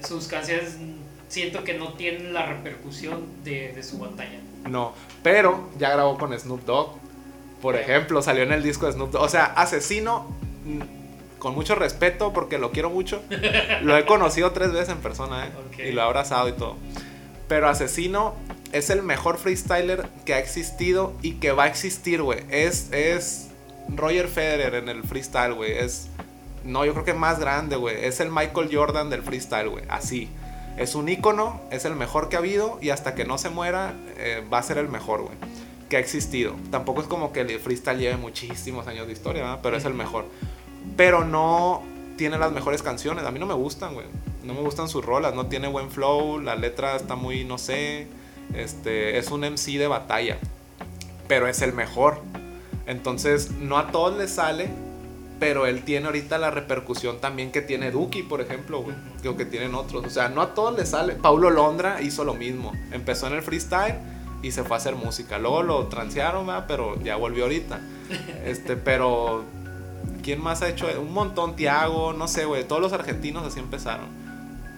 sus canciones siento que no tienen la repercusión de, de su batalla. No, pero ya grabó con Snoop Dogg. Por ejemplo, salió en el disco de Snoop Dogg. O sea, asesino, mm, con mucho respeto porque lo quiero mucho. Lo he conocido tres veces en persona, ¿eh? Y lo he abrazado y todo. Pero asesino es el mejor freestyler que ha existido y que va a existir, güey. Es, es Roger Federer en el freestyle, güey. Es, no, yo creo que más grande, güey. Es el Michael Jordan del freestyle, güey. Así. Es un ícono, es el mejor que ha habido y hasta que no se muera eh, va a ser el mejor, güey. Que ha existido. Tampoco es como que el freestyle lleve muchísimos años de historia, ¿verdad? Pero es el mejor. Pero no tiene las mejores canciones. A mí no me gustan, güey. No me gustan sus rolas. No tiene buen flow. La letra está muy, no sé. Este, es un MC de batalla. Pero es el mejor. Entonces, no a todos les sale. Pero él tiene ahorita la repercusión también que tiene Duki, por ejemplo, güey. O que tienen otros. O sea, no a todos les sale. Paulo Londra hizo lo mismo. Empezó en el freestyle y se fue a hacer música. Luego lo transearon, ¿verdad? pero ya volvió ahorita. Este, pero ¿quién más ha hecho? Un montón, Tiago, no sé, güey. Todos los argentinos así empezaron.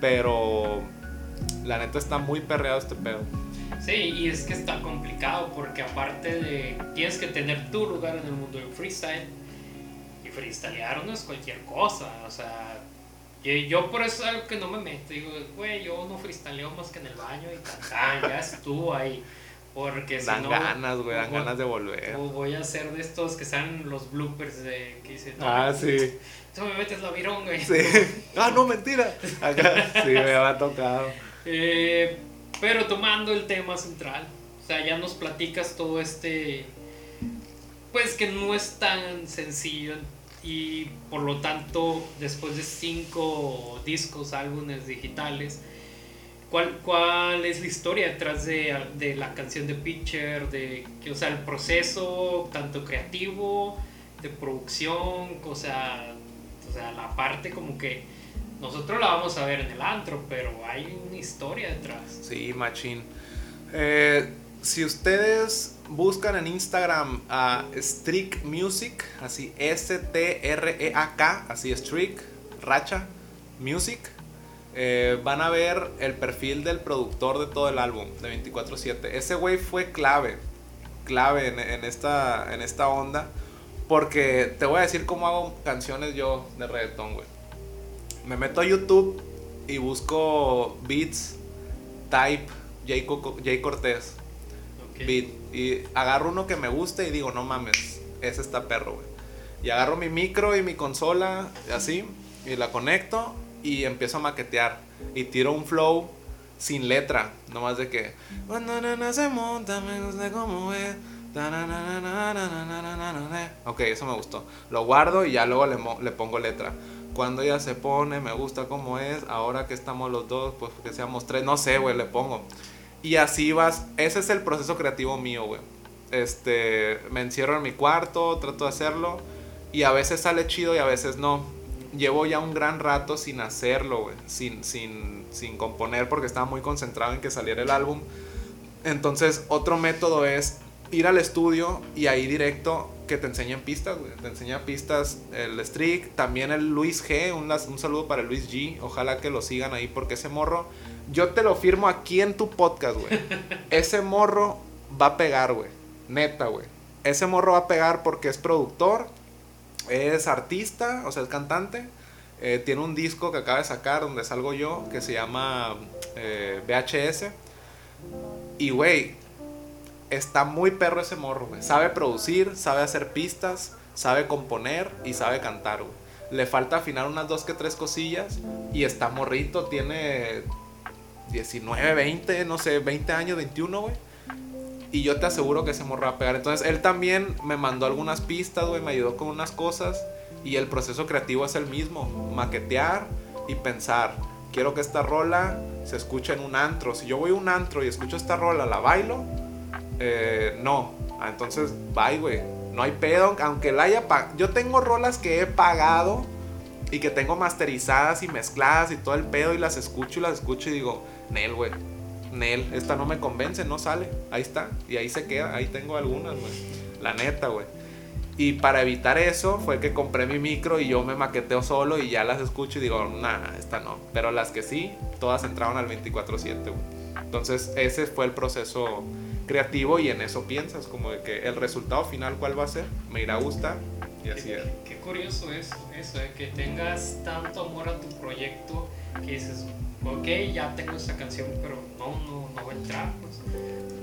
Pero la neta está muy perreado este pedo. Sí, y es que está complicado porque aparte de tienes que tener tu lugar en el mundo del freestyle freestylear no es cualquier cosa, o sea, yo, yo por eso es algo que no me meto, digo, güey, yo no freestyleo más que en el baño y tan, ya estuvo ahí, porque si Dan no ganas, güey, dan voy- ganas de volver. o voy a hacer de estos que salen los bloopers de que dicen, no, Ah, sí. tú me metes la virón, güey. Sí. Ah, no, mentira. Acá, sí, me ha tocado. Eh, pero tomando el tema central, o sea, ya nos platicas todo este, pues que no es tan sencillo y por lo tanto, después de cinco discos, álbumes digitales, ¿cuál, cuál es la historia detrás de, de la canción de Pitcher? De, o sea, el proceso tanto creativo, de producción, o sea, o sea, la parte como que nosotros la vamos a ver en el antro, pero hay una historia detrás. Sí, machín. Eh, si ustedes buscan en Instagram a Streak Music, así S-T-R-E-A-K, así Streak, Racha Music, eh, van a ver el perfil del productor de todo el álbum, de 24-7. Ese güey fue clave, clave en, esta, en esta onda, porque te voy a decir cómo hago canciones yo de reggaetón, güey. Me meto a YouTube y busco beats, type, Jay Cortés y agarro uno que me guste y digo, no mames, ese está perro, güey. Y agarro mi micro y mi consola, así, y la conecto y empiezo a maquetear. Y tiro un flow sin letra, nomás de que. Cuando se monta, me gusta cómo es. Ok, eso me gustó. Lo guardo y ya luego le, le pongo letra. Cuando ella se pone, me gusta cómo es. Ahora que estamos los dos, pues que seamos tres. No sé, güey, le pongo. Y así vas, ese es el proceso creativo mío, güey. Este, me encierro en mi cuarto, trato de hacerlo y a veces sale chido y a veces no. Llevo ya un gran rato sin hacerlo, güey, sin, sin, sin componer porque estaba muy concentrado en que saliera el álbum. Entonces, otro método es ir al estudio y ahí directo que te enseñen pistas, güey. Te enseña pistas el Strick, también el Luis G, un, un saludo para el Luis G. Ojalá que lo sigan ahí porque ese morro yo te lo firmo aquí en tu podcast, güey. Ese morro va a pegar, güey. Neta, güey. Ese morro va a pegar porque es productor, es artista, o sea, es cantante. Eh, tiene un disco que acaba de sacar donde salgo yo que se llama eh, VHS. Y, güey, está muy perro ese morro, güey. Sabe producir, sabe hacer pistas, sabe componer y sabe cantar, güey. Le falta afinar unas dos que tres cosillas y está morrito, tiene 19, 20, no sé, 20 años, 21, güey. Y yo te aseguro que ese morro va a pegar. Entonces él también me mandó algunas pistas, güey, me ayudó con unas cosas. Y el proceso creativo es el mismo. Maquetear y pensar. Quiero que esta rola se escuche en un antro. Si yo voy a un antro y escucho esta rola, ¿la bailo? Eh, no. Ah, entonces, bye, güey. No hay pedo. Aunque la haya pagado. Yo tengo rolas que he pagado y que tengo masterizadas y mezcladas y todo el pedo y las escucho y las escucho y digo, Nel, güey. Nel, esta no me convence, no sale. Ahí está. Y ahí se queda. Ahí tengo algunas, güey. La neta, güey. Y para evitar eso fue que compré mi micro y yo me maqueteo solo y ya las escucho y digo, nah, esta no. Pero las que sí, todas entraron al 24-7, güey. Entonces ese fue el proceso creativo y en eso piensas, como de que el resultado final cuál va a ser, me irá a gustar y así es. Qué, curioso es eso, de que tengas tanto amor a tu proyecto que dices, ok, ya tengo esa canción, pero no, no, no va a entrar. Pues.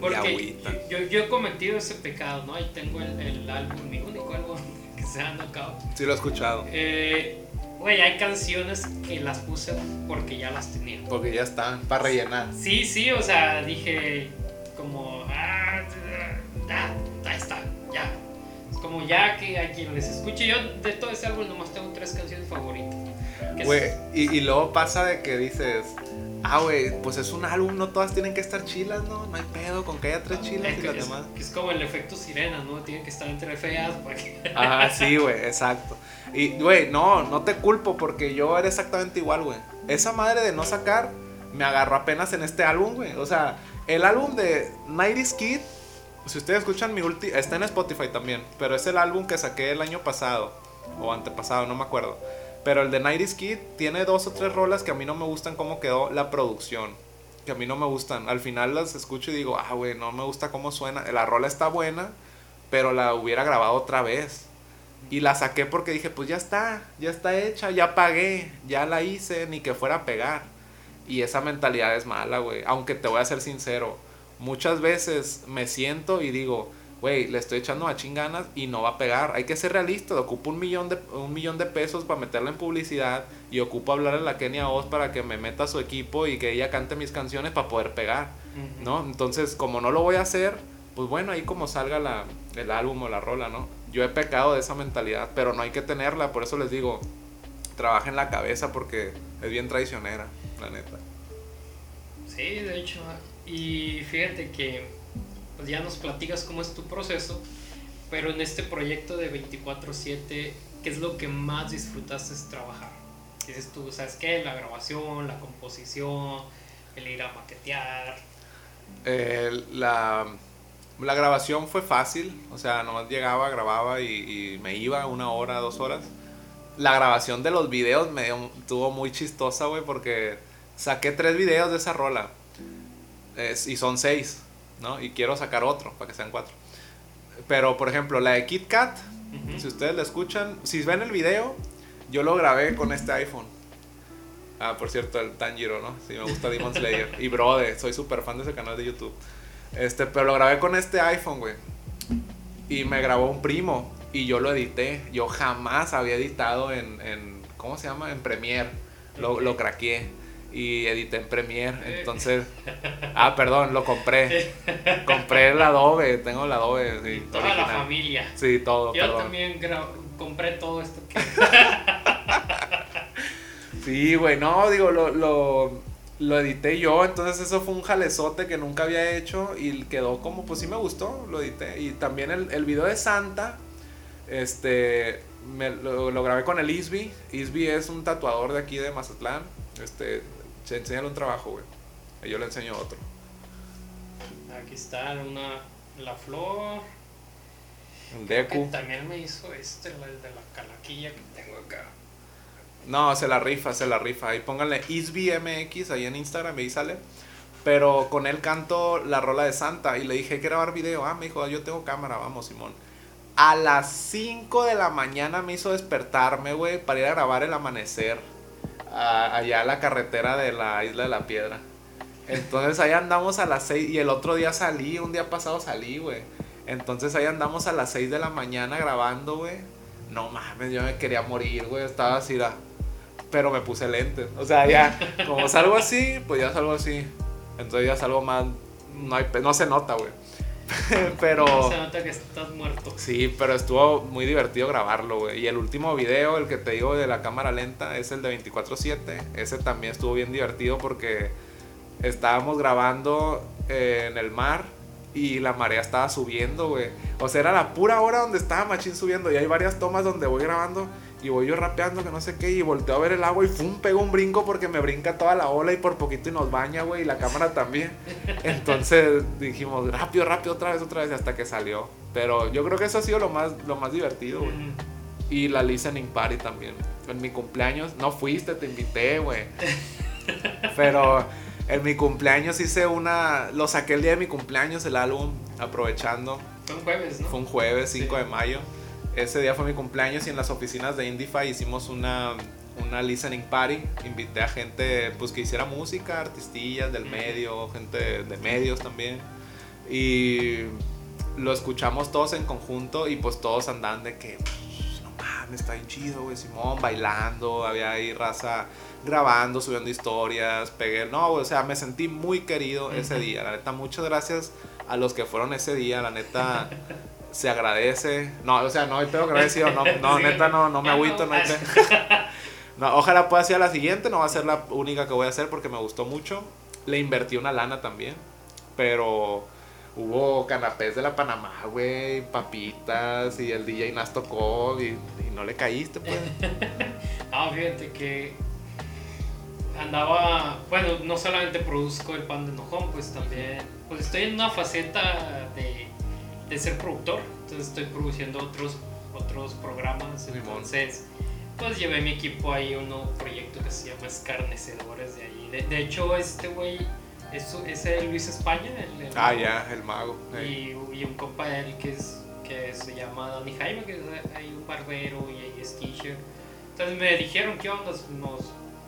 Porque yo, yo, he cometido ese pecado, ¿no? Ahí tengo el, el álbum, mi único álbum que se ha tocado. Sí, lo he escuchado. Eh, Güey, hay canciones que las puse porque ya las tenía. Porque ya están, para rellenar. Sí, sí, o sea, dije como, ah, ah, ahí está, ya. Es como ya que a quien les escuche, yo de todo ese álbum nomás tengo tres canciones favoritas. Güey, y, y, luego pasa de que dices, ah, güey, pues es un álbum, no todas tienen que estar chilas, ¿no? No hay pedo con que haya tres chilas y las es, demás. Es como el efecto sirena, ¿no? Tienen que estar entre feas para que... Ah, sí, güey, exacto. Y, güey, no, no te culpo porque yo era exactamente igual, güey. Esa madre de no sacar me agarró apenas en este álbum, güey. O sea, el álbum de 90 Kid, si ustedes escuchan mi último, está en Spotify también, pero es el álbum que saqué el año pasado o antepasado, no me acuerdo. Pero el de 90 Kid tiene dos o tres rolas que a mí no me gustan cómo quedó la producción. Que a mí no me gustan. Al final las escucho y digo, ah, güey, no me gusta cómo suena. La rola está buena, pero la hubiera grabado otra vez. Y la saqué porque dije, pues ya está, ya está hecha, ya pagué, ya la hice, ni que fuera a pegar. Y esa mentalidad es mala, güey. Aunque te voy a ser sincero, muchas veces me siento y digo, güey, le estoy echando a chinganas y no va a pegar. Hay que ser realista, ocupo un millón de, un millón de pesos para meterla en publicidad y ocupo hablarle a la Kenia Oz para que me meta a su equipo y que ella cante mis canciones para poder pegar, ¿no? Entonces, como no lo voy a hacer, pues bueno, ahí como salga la, el álbum o la rola, ¿no? Yo he pecado de esa mentalidad, pero no hay que tenerla, por eso les digo, trabaja en la cabeza porque es bien traicionera, la neta. Sí, de hecho. Y fíjate que pues ya nos platicas cómo es tu proceso, pero en este proyecto de 24/7, ¿qué es lo que más disfrutaste trabajar? Dices tú, ¿sabes qué? La grabación, la composición, el ir a maquetear. Eh, la, la grabación fue fácil, o sea, nomás llegaba, grababa y, y me iba una hora, dos horas. La grabación de los videos me tuvo muy chistosa, güey, porque saqué tres videos de esa rola. Y son seis, ¿no? Y quiero sacar otro para que sean cuatro. Pero, por ejemplo, la de Kit Kat, Ujú. si ustedes la escuchan, si ven el video, yo lo grabé con este iPhone. Ah, por cierto, el Tanjiro, ¿no? Sí, me gusta Demon Slayer. Y Brode, soy súper fan de ese canal de YouTube. Este, pero lo grabé con este iPhone, güey. Y me grabó un primo. Y yo lo edité. Yo jamás había editado en, en ¿cómo se llama? En Premiere. Lo, lo craqueé. Y edité en Premiere. Entonces, ah, perdón, lo compré. Compré el Adobe. Tengo el Adobe. Sí, Toda la familia. Sí, todo, Yo perdón. también compré todo esto que Sí, güey, no, digo, lo, lo, lo edité yo, entonces eso fue un jalezote que nunca había hecho y quedó como, pues sí me gustó, lo edité. Y también el, el video de Santa, este, me, lo, lo grabé con el Isby. Isby es un tatuador de aquí de Mazatlán, este, se enseña un trabajo, güey. Y yo le enseño otro. Aquí está una, la flor. Que Deku. también me hizo este, la de la calaquilla que tengo acá. No, se la rifa, se la rifa. Ahí pónganle IsbyMX ahí en Instagram, ahí sale. Pero con él canto la rola de Santa y le dije, ¿hay que grabar video? Ah, me dijo, yo tengo cámara, vamos, Simón. A las 5 de la mañana me hizo despertarme, güey, para ir a grabar el amanecer. Allá a la carretera de la Isla de la Piedra. Entonces ahí andamos a las 6 y el otro día salí, un día pasado salí, güey. Entonces ahí andamos a las 6 de la mañana grabando, güey. No mames, yo me quería morir, güey. Estaba así, da. Pero me puse lentes. O sea, ya, como salgo así, pues ya salgo así. Entonces ya salgo más. No, hay, no se nota, güey. pero. Se nota que estás muerto. Sí, pero estuvo muy divertido grabarlo, güey. Y el último video, el que te digo de la cámara lenta, es el de 24-7. Ese también estuvo bien divertido porque estábamos grabando eh, en el mar y la marea estaba subiendo, güey. O sea, era la pura hora donde estaba Machín subiendo. Y hay varias tomas donde voy grabando y voy yo rapeando, que no sé qué. Y volteo a ver el agua y ¡fum! Pego un brinco porque me brinca toda la ola y por poquito y nos baña, güey. Y la cámara también. Entonces dijimos, rápido, rápido, otra vez, otra vez, hasta que salió. Pero yo creo que eso ha sido lo más, lo más divertido, güey. Y la listening party también. En mi cumpleaños, no fuiste, te invité, güey. Pero en mi cumpleaños hice una. Lo saqué el día de mi cumpleaños, el álbum, aprovechando. Fue un jueves, ¿no? Fue un jueves, 5 Sí. de mayo. Ese día fue mi cumpleaños y en las oficinas de Indify hicimos una, una listening party. Invité a gente pues, que hiciera música, artistillas del medio, gente de medios también. Y lo escuchamos todos en conjunto y pues todos andaban de que, "Pues, no mames, está bien chido, güey, Simón, bailando, había ahí raza grabando, subiendo historias, pegué, no, o sea, me sentí muy querido ese día, la neta, muchas gracias a los que fueron ese día, la neta, se agradece, no, o sea, no, estoy agradecido, no, no, Sí. neta, no, no me agüito, no. no, ojalá pueda ser la siguiente, no va a ser la única que voy a hacer porque me gustó mucho, le invertí una lana también, pero hubo canapés de la Panamá, güey, papitas y el DJ Nas tocó y, y no le caíste, pues. No, fíjate que andaba, bueno, no solamente produzco el pan de enojón, pues también, pues estoy en una faceta de, de ser productor, entonces estoy produciendo otros, otros programas, entonces, pues llevé mi equipo ahí a un nuevo proyecto que se llama Escarnecedores de ahí. De, de hecho, este güey es, es el Luis España, el, el- Ah, ya, el mago. eh. y, y un compa de él que, es, que se llama Dani Jaime, que es ahí un barbero y ahí es teacher. Entonces me dijeron, ¿qué onda? Nos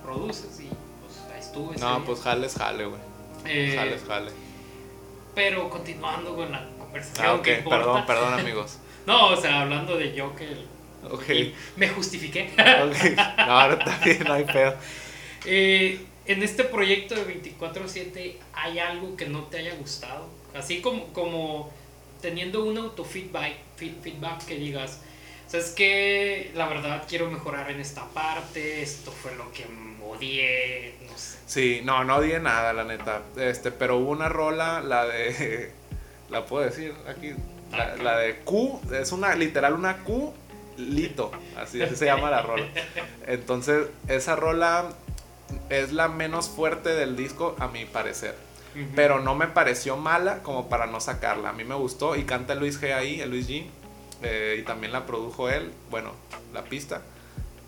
produces y pues ahí estuve. No, pues jales, jale, güey. Eh, Jales, jale. Pero continuando con la conversación Ah, ok, que perdón, perdón, amigos. No, o sea, hablando de yo que me justifiqué. ok. No, ahora bien, no hay pedo. Eh, en este proyecto de 24/7 hay algo que no te haya gustado. Así como, como teniendo un autofeedback feed- feedback que digas, sabes que la verdad quiero mejorar en esta parte, esto fue lo que odié, no sé. Sí, no, no odié nada, la neta. Este, pero hubo una rola, la de. La puedo decir aquí. La, la de Q, es una, literal, una Q lito. Así, así se llama la rola. Entonces, esa rola es la menos fuerte del disco, a mi parecer. Pero no me pareció mala como para no sacarla. A mí me gustó y canta Luis G ahí, el Luis G. eh, y también la produjo él. Bueno, la pista.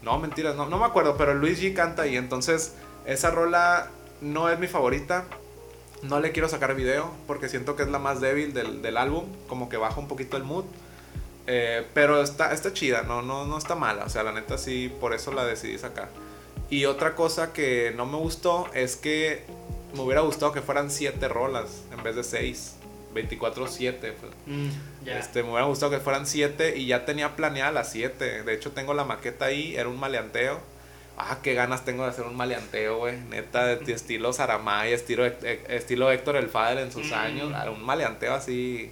No, mentiras, no, no me acuerdo, pero Luis G canta ahí. Entonces, esa rola no es mi favorita. No le quiero sacar video porque siento que es la más débil del, del álbum. Como que baja un poquito el mood. Eh, pero está, está chida, no, no, no está mala. O sea, la neta sí, por eso la decidí sacar. Y otra cosa que no me gustó es que me hubiera gustado que fueran 7 rolas en vez de 6. 24-7. pues. Mm. Este, me hubiera gustado que fueran 7 y ya tenía planeada las 7. De hecho, tengo la maqueta ahí, era un maleanteo. Ah, qué ganas tengo de hacer un maleanteo, güey. Neta, de, de estilo Saramay, estilo, eh, estilo Héctor el Father en sus Mm. años. Ah, Un maleanteo así.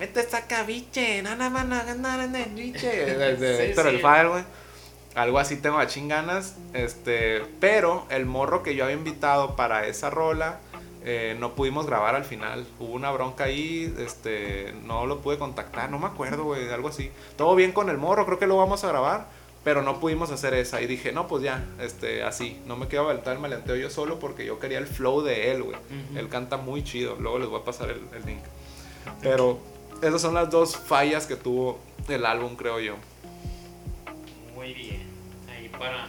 Mete esta cabiche, nada más ganar en el biche. De, de Sí, Héctor sí. el Father, güey. Algo así tengo a chinganas. Este, pero el morro que yo había invitado para esa rola. eh, no pudimos grabar al final. Hubo una bronca ahí. Este. No lo pude contactar. No me acuerdo, güey. Algo así. Todo bien con el morro. Creo que lo vamos a grabar. Pero no pudimos hacer esa. Y dije, no, pues ya. Este, así. No me quiero aventar el maleanteo yo solo. Porque yo quería el flow de él, güey. Él canta muy chido. Luego les voy a pasar el, el link. Pero esas son las dos fallas que tuvo el álbum, creo yo. Muy bien. Para,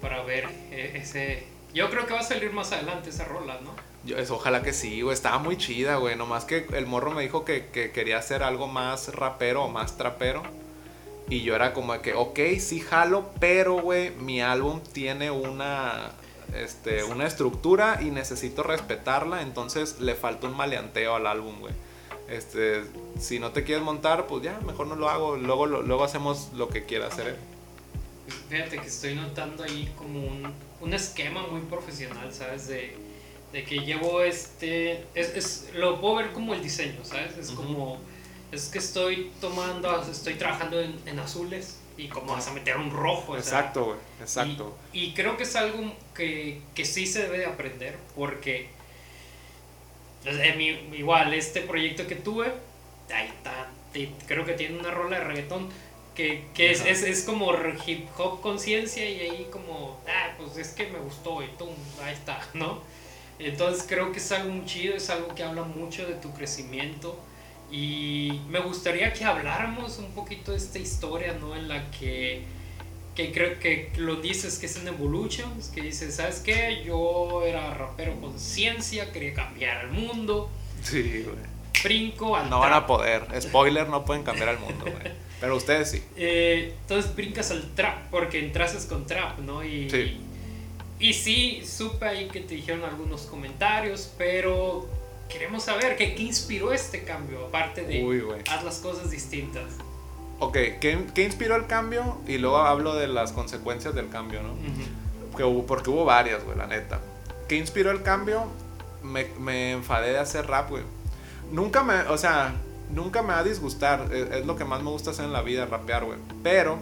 para ver eh, ese... Yo creo que va a salir más adelante esa rola, ¿no? Yo, es, ojalá que sí, güey. Estaba muy chida, güey. Nomás que el morro me dijo que, que quería hacer algo más rapero o más trapero. Y yo era como que, ok, sí jalo, pero, güey, mi álbum tiene una, este, una estructura y necesito respetarla. Entonces le falta un maleanteo al álbum, güey. Este, si no te quieres montar, pues ya, mejor no lo hago. Luego, lo- luego hacemos lo que quiera hacer. Fíjate que estoy notando ahí como un, un esquema muy profesional, ¿sabes? De, de que llevo este... Es, es- lo puedo ver como el diseño, ¿sabes? Es como... Es que estoy tomando, estoy trabajando en, en azules y como vas a meter un rojo. Exacto, güey. Exacto. Y, y creo que es algo que, que sí se debe de aprender porque pues, en mi- igual este proyecto que tuve, ahí está, creo que tiene una rola de reggaetón que, que es, es, es como hip hop conciencia y ahí como, ah, pues es que me gustó y tum, ahí está, ¿no? Entonces creo que es algo muy chido, es algo que habla mucho de tu crecimiento y me gustaría que habláramos un poquito de esta historia, ¿no? En la que, que creo que lo dices que es en Evolutions, que dices, ¿sabes qué? Yo era rapero con ciencia, quería cambiar el mundo, Sí, güey. brinco al No van a poder. Spoiler, no pueden cambiar el mundo, güey. Pero ustedes sí. Eh, entonces brincas al trap, porque entrases con trap, ¿no? Y Sí. y sí, supe ahí que te dijeron algunos comentarios, pero queremos saber qué, qué inspiró este cambio, aparte de Uy, haz las cosas distintas. Ok, ¿qué, qué inspiró el cambio? Y luego hablo de las consecuencias del cambio, ¿no? Ujú. Que hubo- porque hubo varias, güey, la neta. ¿Qué inspiró el cambio? Me, me enfadé de hacer rap, güey. Nunca me, o sea, nunca me va a disgustar. Es, es lo que más me gusta hacer en la vida, rapear, güey. Pero,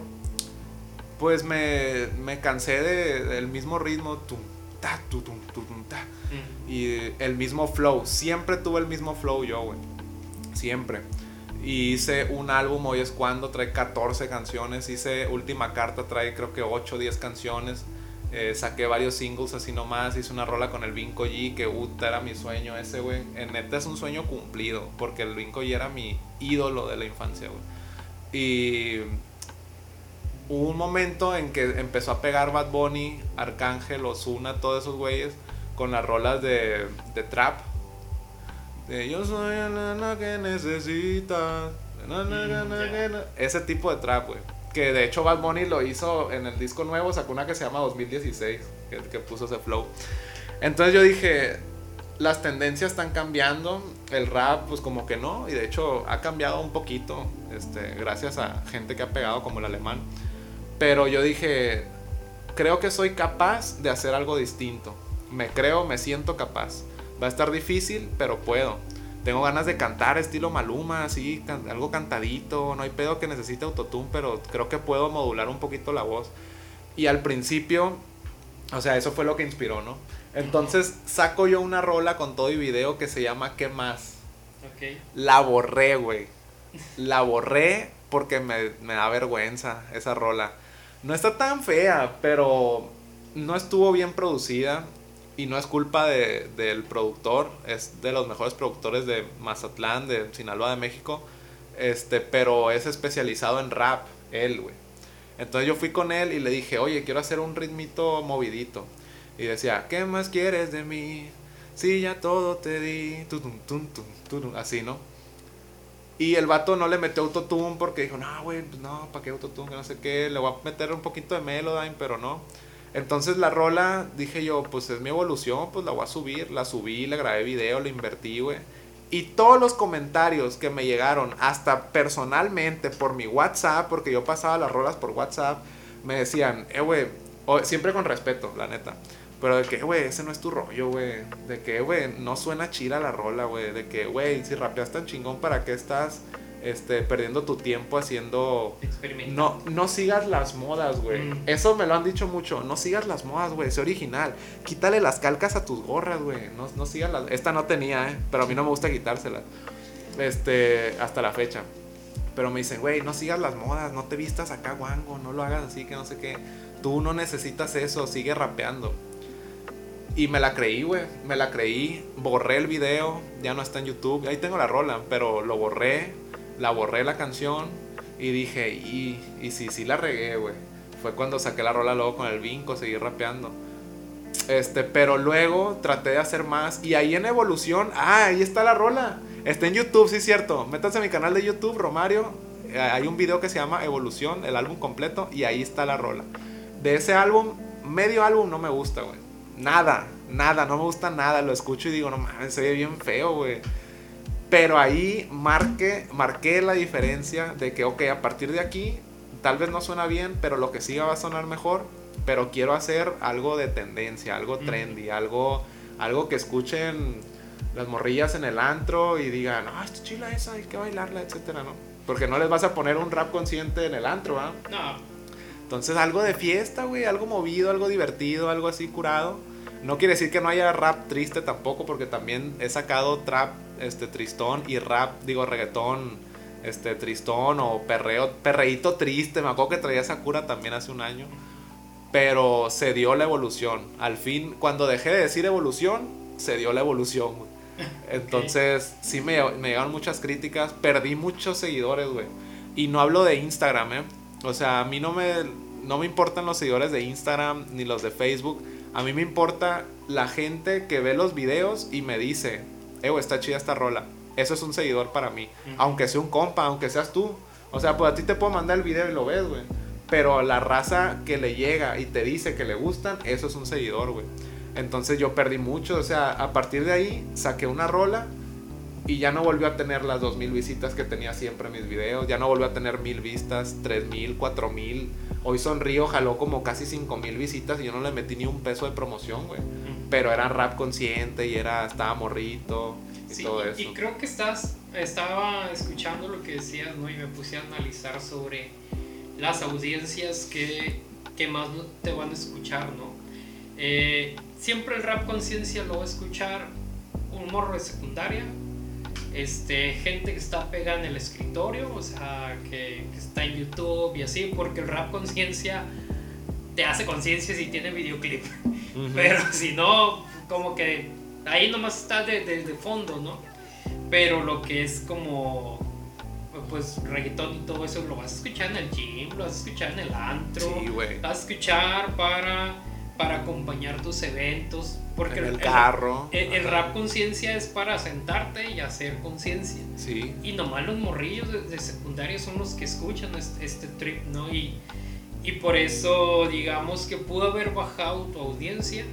pues me, me cansé de- del mismo ritmo. Tum, ta, tu, tum, tu, tum, ta. Y el mismo flow. Siempre tuve el mismo flow yo, güey. Siempre. Y hice un álbum, hoy es cuando, trae 14 canciones. Hice Última Carta, trae creo que 8 o 10 canciones. Eh, saqué varios singles así nomás. Hice una rola con el Vinco G, que uta, era mi sueño ese, güey. En neta es un sueño cumplido, porque el Vinco G era mi ídolo de la infancia, güey. Y hubo un momento en que empezó a pegar Bad Bunny, Arcángel, Ozuna, todos esos güeyes, con las rolas de, de trap. De yo soy el nana que necesitas. na. Ese tipo de trap, güey. Que de hecho Bad Bunny lo hizo en el disco nuevo, sacó una que se llama 2016, que, puso ese flow. Entonces yo dije, las tendencias están cambiando, el rap pues como que no, y de hecho ha cambiado un poquito, este, gracias a gente que ha pegado como el alemán. Pero yo dije, creo que soy capaz de hacer algo distinto. Me creo, me siento capaz. Va a estar difícil, pero puedo. Tengo ganas de cantar estilo Maluma, así, can- algo cantadito, no hay pedo que necesite autotune, pero creo que puedo modular un poquito la voz. Y al principio, o sea, eso fue lo que inspiró, ¿no? Entonces saco yo una rola con todo y video que se llama ¿Qué más? La borré, güey. La borré porque me, me da vergüenza esa rola. No está tan fea, pero no estuvo bien producida. Y no es culpa de- del productor. Es de los mejores productores de Mazatlán, de Sinaloa de México. Este, pero es especializado en rap, él, güey. Entonces yo fui con él y le dije, oye, quiero hacer un ritmito movidito. Y decía, ¿qué más quieres de mí? Si ya todo te di. Tutum, tum, tum, tutum, así, ¿no? Y el vato no le metió autotune porque dijo, no, güey, pues no, ¿para qué autotune? Que no sé qué. Le voy a meter un poquito de Melodyne, pero no. Entonces la rola, dije yo, pues es mi evolución, pues la voy a subir. La subí, le grabé video, le invertí, güey. Y todos los comentarios que me llegaron, hasta personalmente por mi WhatsApp, porque yo pasaba las rolas por WhatsApp, me decían, eh, güey, siempre con respeto, la neta. Pero de que, güey, ese no es tu rollo, güey. De que, güey, no suena chida la rola, güey. De que, güey, si rapeas tan chingón, ¿para qué estás este, perdiendo tu tiempo haciendo... No, no sigas las modas, güey. Mm. Eso me lo han dicho mucho. No sigas las modas, güey. Sé original. Quítale las calcas a tus gorras, güey. No, no sigas las... Esta no tenía, ¿eh? Pero a mí no me gusta quitárselas. Este, hasta la fecha. Pero me dicen, güey, no sigas las modas. No te vistas acá, guango. No lo hagas así, que no sé qué. Tú no necesitas eso. Sigue rapeando. Y me la creí, güey. Me la creí. Borré el video. Ya no está en YouTube. Ahí tengo la rola. Pero lo borré. La borré la canción. Y dije, y, y sí, sí la regué, güey. Fue cuando saqué la rola luego con el vinco, seguí rapeando. Este, pero luego traté de hacer más. Y ahí en evolución, ah, ahí está la rola. Está en YouTube, sí cierto. Métanse a mi canal de YouTube, Romario. Eh, Hay un video que se llama Evolución, el álbum completo. Y ahí está la rola. De ese álbum, medio álbum no me gusta, güey. Nada, nada, no me gusta nada. Lo escucho y digo, no mames, se bien feo, güey. Pero ahí marqué, marqué la diferencia de que, ok, a partir de aquí, tal vez no suena bien, pero lo que siga va a sonar mejor. Pero quiero hacer algo de tendencia, algo trendy, algo, algo que escuchen las morrillas en el antro y digan, ah, está chila esa, hay que bailarla, etcétera, ¿no? Porque no les vas a poner un rap consciente en el antro, ¿ah? No, Entonces algo de fiesta, güey, algo movido, algo divertido, algo así curado. No quiere decir que no haya rap triste tampoco, porque también he sacado trap, este, tristón y rap, digo, reggaetón, este, tristón o perreo, perreíto triste. Me acuerdo que traía Sakura también hace un año. Pero se dio la evolución. Al fin, cuando dejé de decir evolución, se dio la evolución. Entonces, sí me, me llegaron muchas críticas. Perdí muchos seguidores, güey. Y no hablo de Instagram, ¿eh? O sea, a mí no me, no me importan los seguidores de Instagram ni los de Facebook. A mí me importa la gente que ve los videos y me dice, eh, güey, está chida esta rola. Eso es un seguidor para mí. Ujú. Aunque sea un compa, aunque seas tú. O sea, pues a ti te puedo mandar el video y lo ves, güey. Pero la raza que le llega y te dice que le gustan, eso es un seguidor, güey. Entonces yo perdí mucho. O sea, a partir de ahí saqué una rola y ya no volvió a tener las 2000 visitas que tenía siempre en mis videos. Ya no volvió a tener mil vistas, 3000, 4000. Hoy Sonrío jaló como casi 5000 visitas y yo no le metí ni un peso de promoción, güey. Pero era rap consciente y era estaba morrito y Sí, todo eso. y creo que estás, estaba escuchando lo que decías, ¿no? Y me puse a analizar sobre las audiencias que, que más te van a escuchar, ¿no? Eh, siempre el rap conciencia lo va a escuchar un morro de secundaria, este, gente que está pegada en el escritorio, o sea, que, que está en YouTube y así, porque el rap conciencia te hace conciencia si tiene videoclip. Pero si no, como que ahí nomás está de, de- de fondo, ¿no? Pero lo que es como, pues reggaetón y todo eso, lo vas a escuchar en el gym, lo vas a escuchar en el antro, Sí, vas a escuchar para, para acompañar tus eventos. Porque En el carro. el, el rap conciencia es para sentarte y hacer conciencia. Sí. Y nomás los morrillos de, de secundaria son los que escuchan este, este trip, ¿no? Y, y por eso, digamos que pudo haber bajado tu audiencia,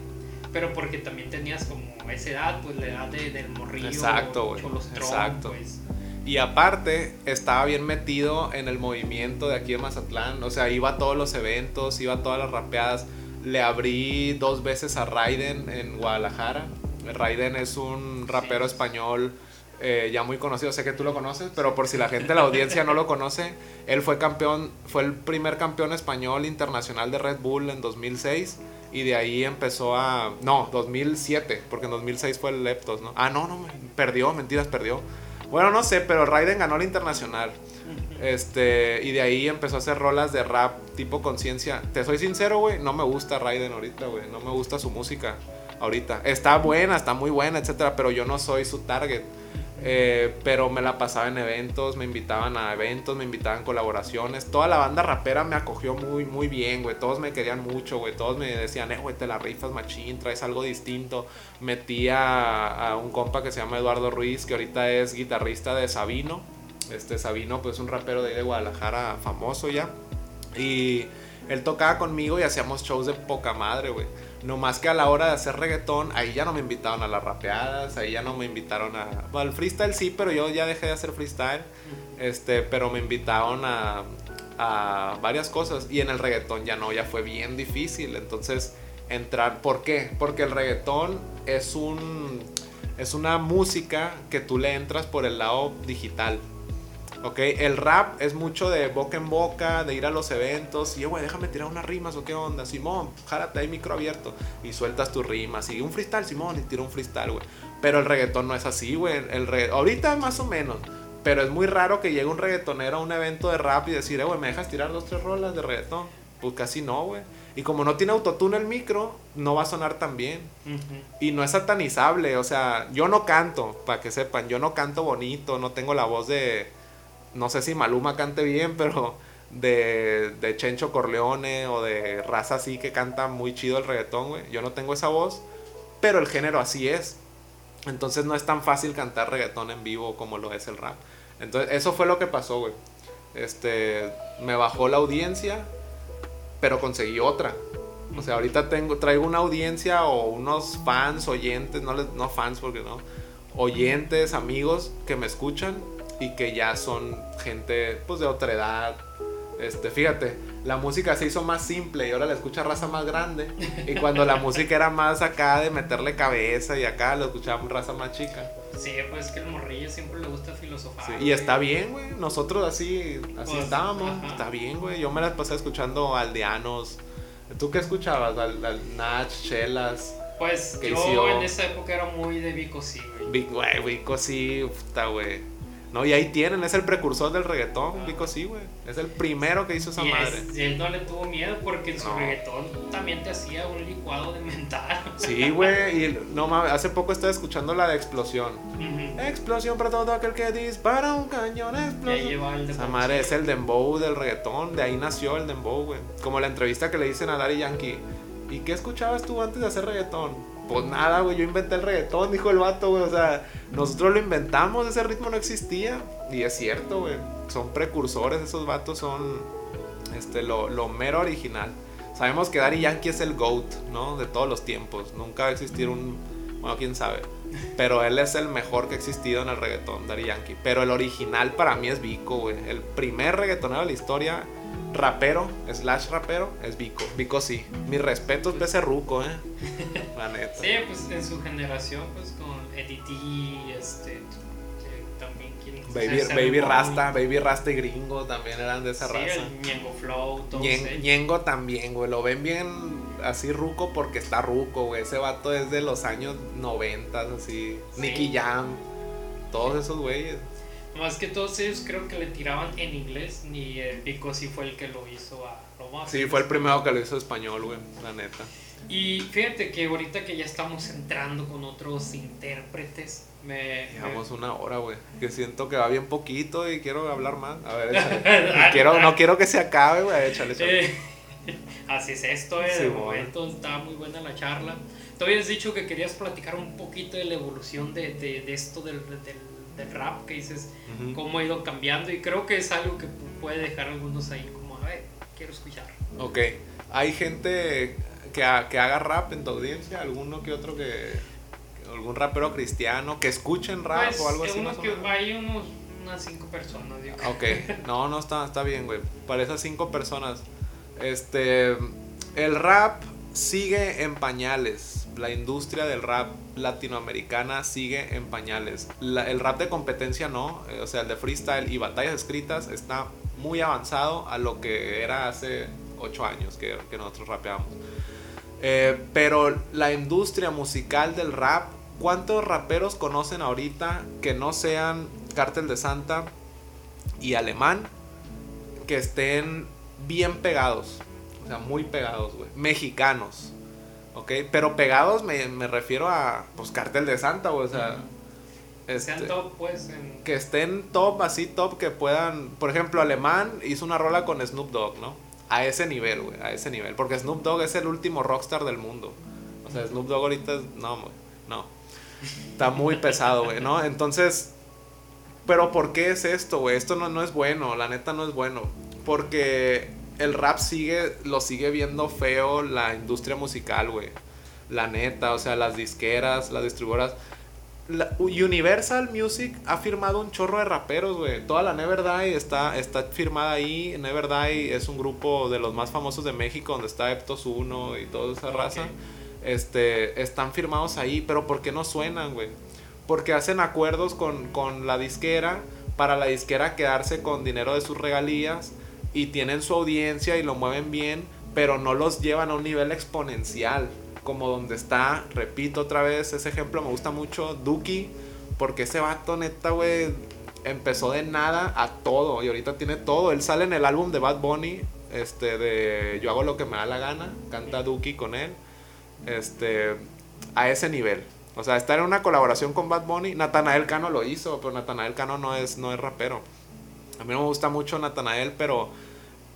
pero porque también tenías como esa edad, pues la edad de- del morrillo. Exacto, güey, exacto. pues. Y aparte, estaba bien metido en el movimiento de aquí de Mazatlán. O sea, iba a todos los eventos, iba a todas las rapeadas. Le abrí dos veces a Raiden en Guadalajara. Raiden es un rapero español eh, ya muy conocido, sé que tú lo conoces, pero por si la gente la audiencia no lo conoce, él fue campeón, fue el primer campeón español internacional de Red Bull en 2006 y de ahí empezó a, no, 2007, porque en 2006 fue el Leptos, ¿no? Ah, no, no, perdió, mentiras, perdió. Bueno, no sé, pero Raiden ganó el internacional. Este, y de ahí empezó a hacer rolas de rap tipo conciencia. Te soy sincero, güey, no me gusta Raiden ahorita, güey, no me gusta su música ahorita. Está buena, está muy buena, etcétera, pero yo no soy su target. Eh, pero me la pasaba en eventos, me invitaban a eventos, me invitaban a colaboraciones. Toda la banda rapera me acogió muy, muy bien, güey. Todos me querían mucho, güey. Todos me decían, eh, güey, te la rifas machín, traes algo distinto. Metí a, a, un compa que se llama Eduardo Ruiz, que ahorita es guitarrista de Sabino. Este Sabino, pues un rapero de ahí de Guadalajara famoso ya. Y él tocaba conmigo y hacíamos shows de poca madre, güey. No más que a la hora de hacer reggaetón, ahí ya no me invitaron a las rapeadas, ahí ya no me invitaron a... Bueno, al freestyle sí, pero yo ya dejé de hacer freestyle. Este, pero me invitaron a, a varias cosas. Y en el reggaetón ya no, ya fue bien difícil. Entonces, entrar... ¿Por qué? Porque el reggaetón es un... Es una música que tú le entras por el lado digital. ¿Ok? El rap es mucho de boca en boca, de ir a los eventos, y, güey, déjame tirar unas rimas, o qué onda, Simón, járate ahí micro abierto, y sueltas tus rimas, y un freestyle, Simón, y tira un freestyle, güey. Pero el reggaetón no es así, güey. El Ahorita más o menos, pero es muy raro que llegue un reggaetonero a un evento de rap y decir, eh, güey, ¿me dejas tirar dos, tres rolas de reggaetón? Pues casi no, güey. Y como no tiene autotune el micro, no va a sonar tan bien. Uh -huh. Y no es satanizable, o sea, yo no canto, para que sepan, yo no canto bonito, no tengo la voz de no sé si Maluma cante bien, pero de, de Chencho Corleone o de raza así que canta muy chido el reggaetón, güey. Yo no tengo esa voz, pero el género así es. Entonces no es tan fácil cantar reggaetón en vivo como lo es el rap. Entonces eso fue lo que pasó, güey. Este, me bajó la audiencia, pero conseguí otra. O sea, ahorita tengo, traigo una audiencia o unos fans, oyentes, no, les, no fans porque no, oyentes, amigos que me escuchan y que ya son gente pues de otra edad. Este, fíjate, la música se hizo más simple y ahora la escucha raza más grande. Y cuando la música era más acá de meterle cabeza y acá lo escuchaba raza más chica. Sí, pues que el morrillo siempre le gusta filosofar. Sí, y está bien, güey. Nosotros así, así pues, estábamos. Ajá. Está bien, güey. Yo me las pasé escuchando aldeanos. ¿Tú qué escuchabas? Al, al Nach, Chelas. Pues yo en esa época era muy de Vico sí, güey. Güey, Vico sí, puta, güey. No, y ahí tienen, es el precursor del reggaetón, ah. Vico sí, güey. Es el primero que hizo esa y madre. Es, y él no le tuvo miedo porque en su no. reggaetón también te hacía un licuado de mental. Sí, güey. Y no mames, hace poco estaba escuchando la de explosión. Uh -huh. Explosión para todo aquel que dispara un cañón, explosión. El esa madre es el dembow del reggaetón. De ahí nació el dembow, güey. Como la entrevista que le dicen a Daddy Yankee. ¿Y qué escuchabas tú antes de hacer reggaetón? Pues nada, güey, yo inventé el reggaetón, dijo el vato, güey. O sea, nosotros lo inventamos, ese ritmo no existía. Y es cierto, güey. Son precursores, esos vatos son este, lo, lo mero original. Sabemos que Daddy Yankee es el GOAT, ¿no? De todos los tiempos. Nunca va a existir un. Bueno, quién sabe. Pero él es el mejor que ha existido en el reggaetón, Daddy Yankee. Pero el original para mí es Vico, güey. El primer reggaetonero de la historia rapero, slash rapero, es Vico. Vico sí. Mi respeto es ese ruco, eh. La neta. Sí, pues en su generación, pues con Eddie T, este. También Baby, Baby Rasta, Baby Rasta y Gringo también eran de esa sí, raza. El Ñengo Flow, todos Ñen. Ñengo también, güey. Lo ven bien así ruco porque está ruco, güey. Ese vato es de los años 90, así. Sí. Nicky Jam. Todos esos güeyes. Más que todos ellos creo que le tiraban en inglés, ni el Pico sí fue el que lo hizo a más. Sí, fue el primero que lo hizo español, güey, la neta. Y fíjate que ahorita que ya estamos entrando con otros intérpretes, me... Llevamos me... una hora, güey. Que siento que va bien poquito y quiero hablar más. A ver, échale. quiero, no quiero que se acabe, güey. Échale, échale. Eh, así es esto, eh. Sí, de momento está muy buena la charla. Tú habías dicho que querías platicar un poquito de la evolución de, de, de esto del, del, del, rap, que dices Ujú. cómo ha ido cambiando y creo que es algo que puede dejar a algunos ahí como, a ver, quiero escuchar. Ok. Hay gente que, ha- que haga rap en tu audiencia, alguno que otro que. algún rapero cristiano que escuchen rap Pues, o algo así. uno más o que- menos? hay unos, unas cinco personas, yo creo. Ok, no, no está, está bien, güey. Para esas cinco personas. Este. El rap sigue en pañales. la industria del rap latinoamericana sigue en pañales. El rap de competencia no, eh, o sea, el de freestyle y batallas escritas está muy avanzado a lo que era hace 8 años que, que nosotros rapeamos. Eh, pero la industria musical del rap, ¿cuántos raperos conocen ahorita que no sean Cártel de Santa y Alemán que estén bien pegados? O sea, muy pegados, güey. Mexicanos. ¿Ok? Pero pegados me, me refiero a, pues, Cártel de Santa, güey. O sea, Sean este, top, pues, en... que estén top, así top, que puedan. Por ejemplo, Alemán hizo una rola con Snoop Dogg, ¿no? A ese nivel, güey, a ese nivel. Porque Snoop Dogg es el último rockstar del mundo. O sea, Snoop Dogg ahorita es. No, güey, no. Está muy pesado, güey, ¿no? Entonces. Pero ¿por qué es esto, güey? Esto no, no es bueno, la neta no es bueno. Porque el rap sigue, lo sigue viendo feo la industria musical, güey. La neta, o sea, las disqueras, las distribuidoras. La- Universal Music ha firmado un chorro de raperos, güey. Toda la Never Die está, está firmada ahí. Never Die es un grupo de los más famosos de México, donde está Eptos 1 y toda esa raza. Ok. Este, están firmados ahí, pero ¿por qué no suenan, güey? Porque hacen acuerdos con, con la disquera para la disquera quedarse con dinero de sus regalías y tienen su audiencia y lo mueven bien, pero no los llevan a un nivel exponencial, como donde está, repito otra vez, ese ejemplo me gusta mucho, Duki, porque ese vato neta, güey, empezó de nada a todo y ahorita tiene todo, él sale en el álbum de Bad Bunny, este, de Yo hago lo que me da la gana, canta Duki con él, este, a ese nivel. O sea, estar en una colaboración con Bad Bunny, Natanael Cano lo hizo, pero Natanael Cano no es, no es rapero. A mí no me gusta mucho Natanael, pero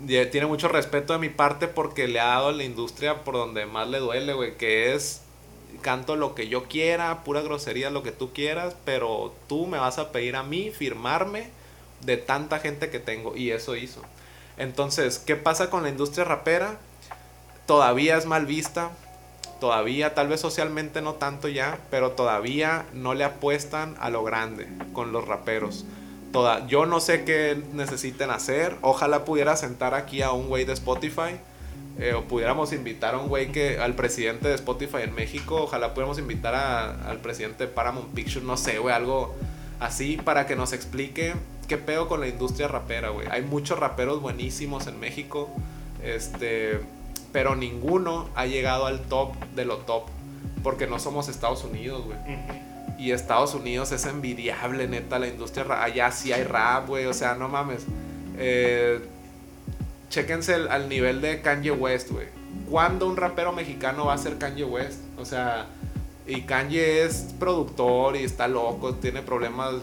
tiene mucho respeto de mi parte porque le ha dado la industria por donde más le duele, güey, que es canto lo que yo quiera, pura grosería, lo que tú quieras, pero tú me vas a pedir a mí firmarme de tanta gente que tengo y eso hizo. Entonces, ¿qué pasa con la industria rapera? Todavía es mal vista, todavía, tal vez socialmente no tanto ya, pero todavía no le apuestan a lo grande con los raperos. Toda, yo no sé qué necesiten hacer. Ojalá pudiera sentar aquí a un güey de Spotify. eh, o pudiéramos invitar a un güey que al presidente de Spotify en México. Ojalá pudiéramos invitar a- al presidente de Paramount Pictures. No sé, güey, algo así para que nos explique qué pedo con la industria rapera, güey. Hay muchos raperos buenísimos en México. Este, pero ninguno ha llegado al top de lo top. Porque no somos Estados Unidos, güey. Y Estados Unidos es envidiable, neta, la industria. Allá sí hay rap, güey. O sea, no mames. Eh, chéquense el- al nivel de Kanye West, güey. ¿Cuándo un rapero mexicano va a ser Kanye West? O sea, y Kanye es productor y está loco, tiene problemas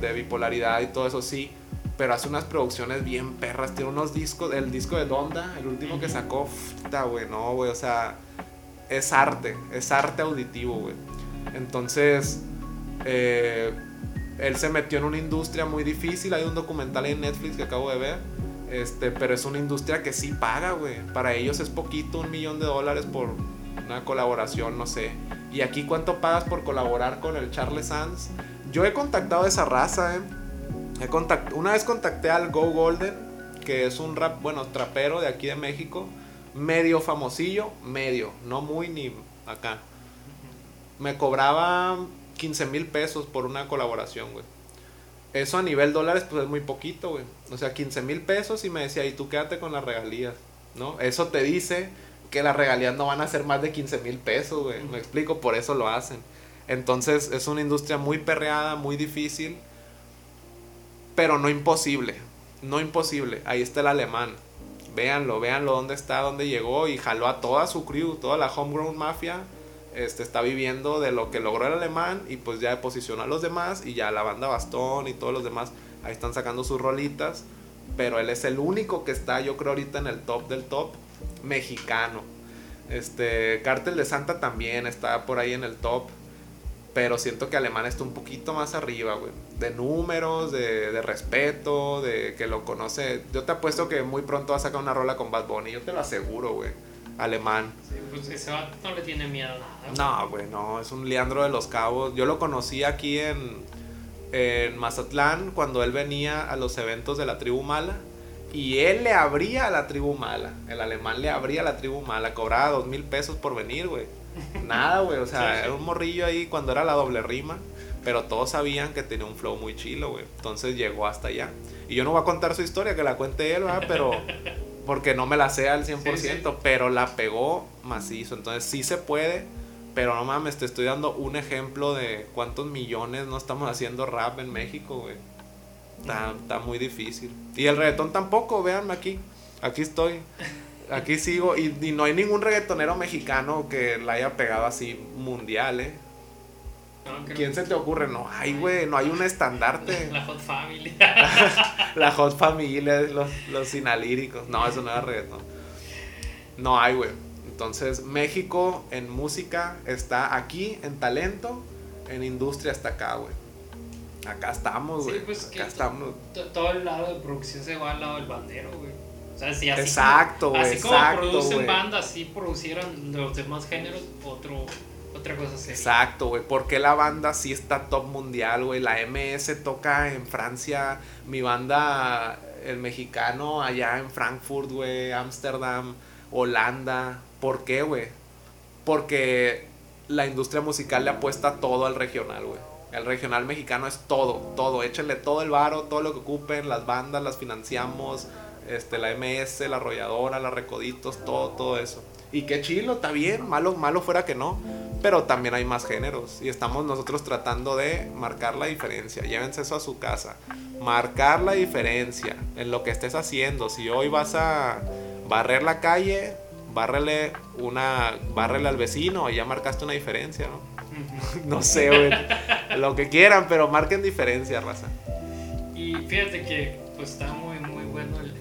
de bipolaridad y todo eso, sí. Pero hace unas producciones bien perras. Tiene unos discos, el disco de Donda, el último que sacó, puta, güey, no, güey. O sea, es arte, es arte auditivo, güey. Entonces, eh, él se metió en una industria muy difícil. Hay un documental en Netflix que acabo de ver. Este, pero es una industria que sí paga, güey. Para ellos es poquito, un millón de dólares por una colaboración, no sé. Y aquí, ¿cuánto pagas por colaborar con el Charles Sands? Yo he contactado a esa raza, eh. He contact- una vez contacté al Go Golden, que es un rap, bueno, trapero de aquí de México. Medio famosillo, medio, no muy ni acá. Me cobraba 15 mil pesos por una colaboración, güey. Eso a nivel dólares, pues es muy poquito, güey. O sea, 15 mil pesos y me decía, y tú quédate con las regalías, ¿no? Eso te dice que las regalías no van a ser más de 15 mil pesos, güey. Me explico, por eso lo hacen. Entonces, es una industria muy perreada, muy difícil, pero no imposible. No imposible. Ahí está el alemán. Véanlo, véanlo dónde está, dónde llegó y jaló a toda su crew, toda la homegrown mafia. Este está viviendo de lo que logró el alemán y pues ya posicionó a los demás y ya la banda Bastón y todos los demás ahí están sacando sus rolitas. Pero él es el único que está, yo creo, ahorita en el top del top mexicano. Este, Cártel de Santa también está por ahí en el top. Pero siento que Alemán está un poquito más arriba, güey. De números, de, de respeto, de que lo conoce. Yo te apuesto que muy pronto va a sacar una rola con Bad Bunny. Yo te lo aseguro, güey. Alemán. Sí, pues ese vato no le tiene miedo a nada. güey. No, güey, no. Es un Leandro de los Cabos. Yo lo conocí aquí en, en Mazatlán cuando él venía a los eventos de la tribu mala. Y él le abría a la tribu mala. El alemán le abría a la tribu mala. Cobraba dos mil pesos por venir, güey. Nada, güey. O sea, Sí, sí. era un morrillo ahí cuando era la doble rima. Pero todos sabían que tenía un flow muy chilo, güey. Entonces llegó hasta allá. Y yo no voy a contar su historia, que la cuente él, ¿verdad? Pero. Porque no me la sé al 100%, Sí, sí. pero la pegó macizo. Entonces sí se puede. Pero no mames, te estoy dando un ejemplo de cuántos millones no estamos haciendo rap en México, güey. Está, está muy difícil. Y el reggaetón tampoco, véanme aquí. Aquí estoy. Aquí sigo. Y, y no hay ningún reggaetonero mexicano que la haya pegado así mundial, ¿eh? No, creo- ¿Quién se te ocurre? No hay, güey. No hay un estandarte. La Hot Family. La Hot Familia, los, los sinalíricos. No, eso no era reggaetón. No hay, güey. Entonces, México en música está aquí, en talento, en industria está acá, güey. Acá estamos, Sí, güey. pues, que acá estamos. To- Todo el lado de producción se va al lado del bandero, güey. O sea, si así Exacto, como, güey, Así como exacto, producen güey. bandas, si producieran los demás géneros, otro, Exacto, güey. Porque la banda sí está top mundial, güey. La MS toca en Francia. Mi banda, el mexicano, allá en Frankfurt, güey. Ámsterdam, Holanda. ¿Por qué, güey? Porque la industria musical le apuesta todo al regional, güey. El regional mexicano es todo, todo. Échenle todo el varo, todo lo que ocupen. Las bandas las financiamos. Este, la MS, la arrolladora, la Recoditos, todo, todo eso. Y qué chilo, está bien. Malo, malo fuera que no. Pero también hay más géneros. Y estamos nosotros tratando de marcar la diferencia. Llévense eso a su casa. Marcar la diferencia en lo que estés haciendo. Si hoy vas a barrer la calle, bárrele una. bárrele al vecino y ya marcaste una diferencia, ¿no? No sé, güey. lo que quieran, pero marquen diferencia, raza. Y fíjate que pues está muy muy bueno el,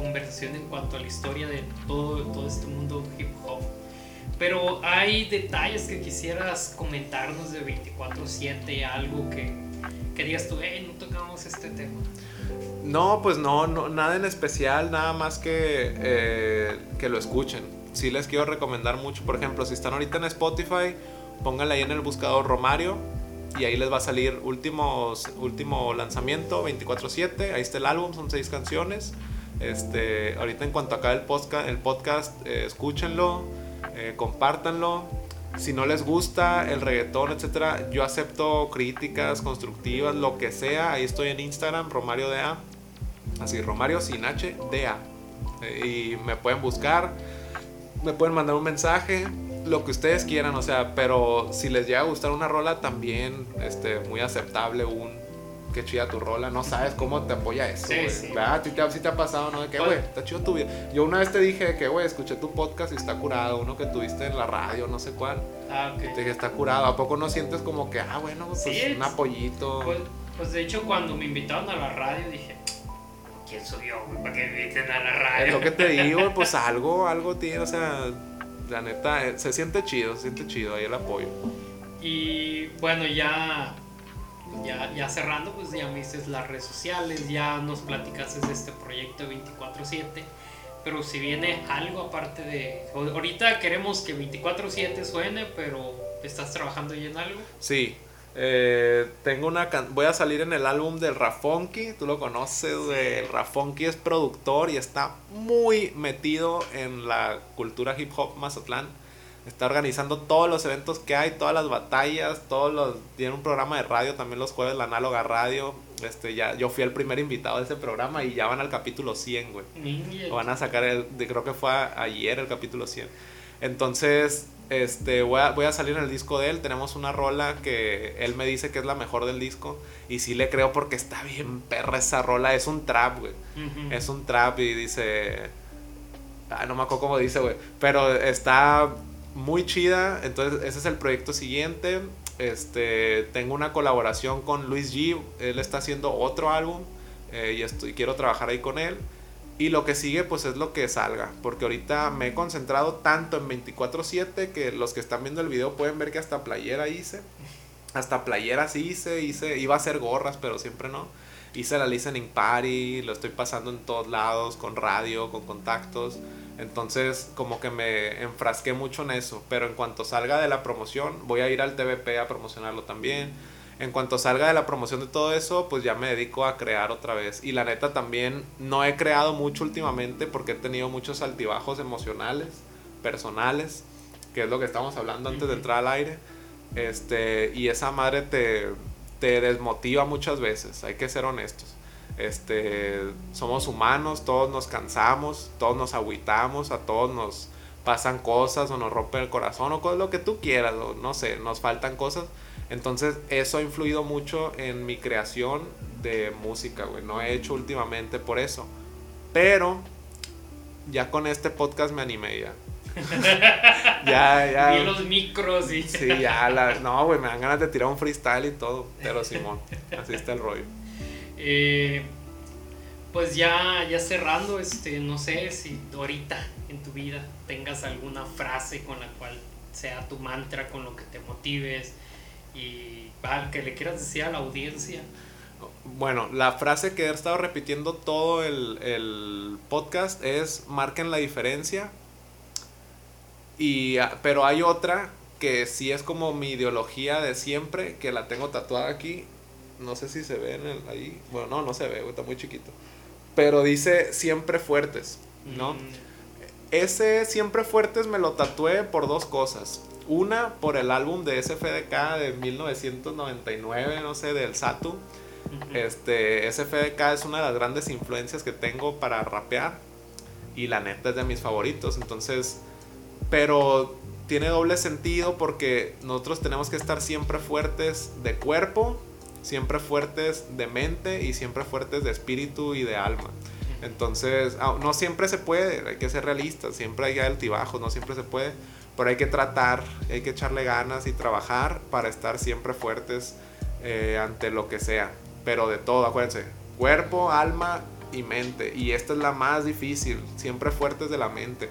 conversación en cuanto a la historia de todo, todo este mundo hip hop. Pero hay detalles que quisieras comentarnos de 24/7, algo que, que digas tú, hey, no tocamos este tema. No, pues no, no, nada en especial, nada más que, eh, que lo escuchen. Sí les quiero recomendar mucho, por ejemplo, si están ahorita en Spotify, pónganle ahí en el buscador Romario y ahí les va a salir últimos, último lanzamiento, 24/7, ahí está el álbum, son seis canciones. Este, ahorita en cuanto acabe el podcast, eh, escúchenlo, eh, compártanlo. Si no les gusta el reggaetón, etcétera, yo acepto críticas constructivas, lo que sea. Ahí estoy en Instagram, Romario DA. Así, Romario sin H, DA. Eh, y me pueden buscar, me pueden mandar un mensaje, lo que ustedes quieran, o sea, pero si les llega a gustar una rola, también este, muy aceptable un qué chida tu rola, no sabes cómo te apoya eso, Sí, güey. sí. ¿Verdad? ¿A ti te, sí te ha pasado, no? De que, Pues- güey, está chido tu vida. Yo una vez te dije que, güey, escuché tu podcast y está curado, uno que tuviste en la radio, no sé cuál. Ah, ok. Te dije, está curado. ¿A poco no sientes como que, ah, bueno, pues Sí, un es- apoyito? Pues, pues de hecho cuando me invitaron a la radio dije, ¿quién soy yo güey, para que me inviten a la radio? Es lo que te digo, pues algo, algo tiene, o sea, la neta, eh, se siente chido, se siente chido ahí el apoyo. Y bueno, ya, ya, ya cerrando, pues ya me dices las redes sociales, ya nos platicaste de este proyecto 24/7. Pero si viene algo aparte de... Ahorita queremos que 24/7 suene, pero ¿estás trabajando ya en algo? Sí, eh, tengo una can- voy a salir en el álbum del Rafonki, tú lo conoces. El Rafonki es productor y está muy metido en la cultura hip hop Mazatlán. Está organizando todos los eventos que hay, todas las batallas, todos los tiene un programa de radio también los jueves la análoga radio. Este ya yo fui el primer invitado de ese programa y ya van al capítulo 100, güey. Lo van a sacar, el, de- creo que fue ayer el capítulo 100. Entonces, este, voy a, voy a salir en el disco de él. Tenemos una rola que él me dice que es la mejor del disco. Y sí le creo porque está bien perra esa rola. Es un trap, güey. Es un trap y dice... Ah, no me acuerdo cómo dice, güey. Pero está muy chida. Entonces, ese es el proyecto siguiente. Este, tengo una colaboración con Luis G. Él está haciendo otro álbum. eh, y estoy, quiero trabajar ahí con él. Y lo que sigue, pues es lo que salga. Porque ahorita me he concentrado tanto en 24-7 que los que están viendo el video pueden ver que hasta playera hice. Hasta playeras hice, hice, iba a hacer gorras, pero siempre no. Hice la listening party, lo estoy pasando en todos lados, con radio, con contactos. Entonces, como que me enfrasqué mucho en eso. Pero en cuanto salga de la promoción, voy a ir al TVP a promocionarlo también. En cuanto salga de la promoción de todo eso, pues ya me dedico a crear otra vez. Y la neta también no he creado mucho últimamente porque he tenido muchos altibajos emocionales, personales. que es lo que estamos hablando antes de entrar al aire. Este, y esa madre te, te desmotiva muchas veces, hay que ser honestos. Este, somos humanos, todos nos cansamos, todos nos agüitamos, a todos nos pasan cosas o nos rompen el corazón o lo que tú quieras, no sé, nos faltan cosas. Entonces eso ha influido mucho en mi creación de música, güey. No he hecho últimamente por eso. Pero ya con este podcast me animé ya. ya, ya. Vi los micros y... Sí, ya, la, no, güey, me dan ganas de tirar un freestyle y todo. Pero Simón, así está el rollo. Eh, pues ya, ya cerrando, este, no sé si ahorita en tu vida tengas alguna frase con la cual sea tu mantra, con lo que te motives y que le quieras decir a la audiencia. Bueno, la frase que he estado repitiendo todo el, el podcast es marquen la diferencia. Y, ah, pero hay otra que sí es como mi ideología de siempre, que la tengo tatuada aquí. No sé si se ve en el, ahí. Bueno, no, no se ve, está muy chiquito. Pero dice siempre fuertes, ¿no? Mm, Ese siempre fuertes me lo tatué por dos cosas. Una, por el álbum de SFDK de 1999, no sé, del Satu. Este, SFDK es una de las grandes influencias que tengo para rapear. Y la neta es de mis favoritos. Entonces, pero tiene doble sentido porque nosotros tenemos que estar siempre fuertes de cuerpo, siempre fuertes de mente y siempre fuertes de espíritu y de alma. Entonces, no siempre se puede, hay que ser realistas, siempre hay altibajos, no siempre se puede, pero hay que tratar, hay que echarle ganas y trabajar para estar siempre fuertes eh, ante lo que sea. Pero de todo, acuérdense, cuerpo, alma y mente. Y esta es la más difícil, siempre fuertes de la mente.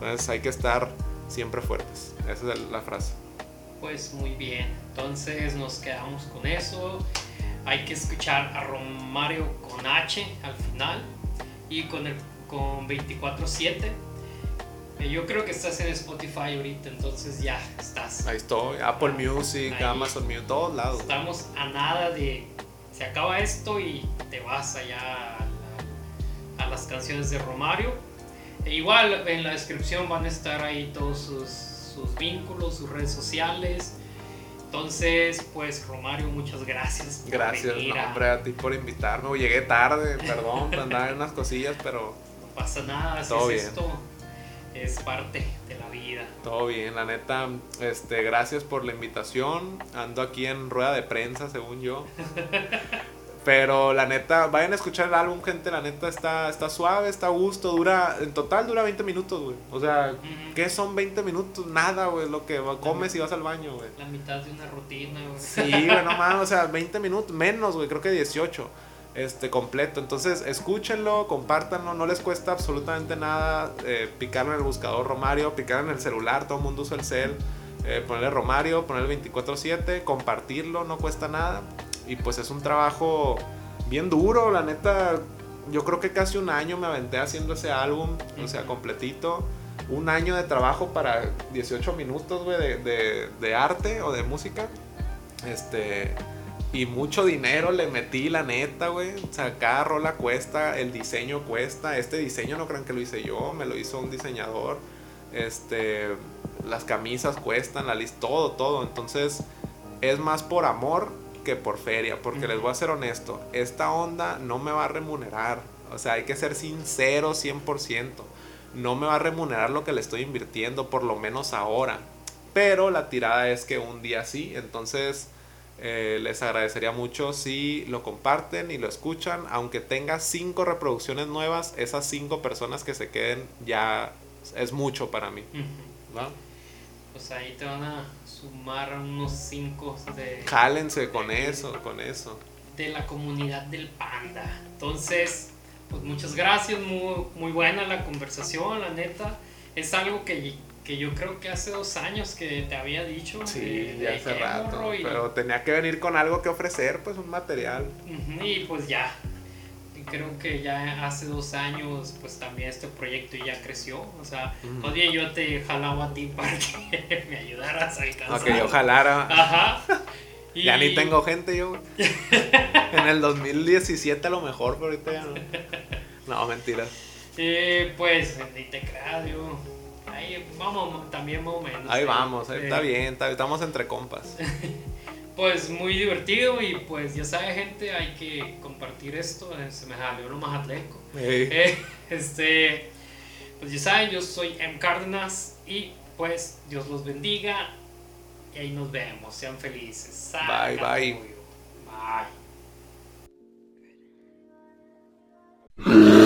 Entonces hay que estar siempre fuertes. Esa es la frase. Pues muy bien, entonces nos quedamos con eso. Hay que escuchar a Romario con H al final y con el con 24/7. Eh, Yo creo que estás en Spotify ahorita, entonces ya estás. Ahí estoy, Apple Music, Ahí. Amazon Music, todos lados. Estamos a nada de se acaba esto y te vas allá a, la- a las canciones de Romario. E igual en la descripción van a estar ahí todos sus, sus vínculos, sus redes sociales. Entonces, pues Romario, muchas gracias. por Gracias, venir no, hombre, a ti por invitarme. Llegué tarde, perdón, andaba en unas cosillas, pero no pasa nada, así Todo es bien. esto. Es parte de la vida. todo bien. La neta, este, gracias por la invitación. Ando aquí en rueda de prensa, según yo. Pero la neta, vayan a escuchar el álbum, gente. La neta está, está suave, está a gusto. Dura, en total dura 20 minutos, güey. O sea. ¿qué son 20 minutos? Nada, güey. Lo que comes y vas al baño, güey. La mitad de una rutina, güey. Sí, güey, no mames, o sea, 20 minutos, menos, güey, creo que 18, este, completo. Entonces, escúchenlo, compártanlo, no les cuesta absolutamente nada eh, picar en el buscador Romario, picar en el celular, todo el mundo usa el cel, eh, ponerle Romario, ponerle 24-7, compartirlo, no cuesta nada. Y pues es un trabajo bien duro, la neta, yo creo que casi un año me aventé haciendo ese álbum, o sea, completito. Un año de trabajo para 18 minutos, güey, de, de- de arte o de música. Este. Y mucho dinero le metí, la neta, güey. O sea, cada rola cuesta, el diseño cuesta. Este diseño no crean que lo hice yo, me lo hizo un diseñador. Este. Las camisas cuestan, la lista, todo, todo. Entonces, es más por amor que por feria. Porque les voy a ser honesto, esta onda no me va a remunerar. O sea, hay que ser sincero 100%. No me va a remunerar lo que le estoy invirtiendo, por lo menos ahora. Pero la tirada es que un día sí. Entonces, eh, les agradecería mucho si lo comparten y lo escuchan. Aunque tenga cinco reproducciones nuevas, esas cinco personas que se queden ya es mucho para mí. ¿va? Pues ahí te van a sumar unos 5 de, Jálense con eso, con eso. de la comunidad del panda. Entonces, pues muchas gracias, muy, muy buena la conversación, la neta. Es algo que, que yo creo que hace dos años que te había dicho. Sí, de- ya de hace qué rato. y- Pero tenía que venir con algo que ofrecer, pues un material. Y pues ya, creo que ya hace dos años pues también este proyecto ya creció, o sea, Ujú. todavía yo te jalaba a ti para que me ayudaras a alcanzar. Ok, ojalá. Ajá. Y- Ya ni tengo gente yo. güey. en el 2017 a lo mejor, pero ahorita ya no. No, mentiras. Eh, pues, ni te creas, yo Ahí vamos también más o menos. Ahí vamos, ahí Eh, está bien, está- estamos entre compas pues muy divertido y pues ya sabe gente, hay que compartir esto, eh, se me salió uno más atlético. Eh, este, pues ya saben, yo soy M. Cárdenas y pues Dios los bendiga y ahí nos vemos, sean felices. Bye, bye. Bye.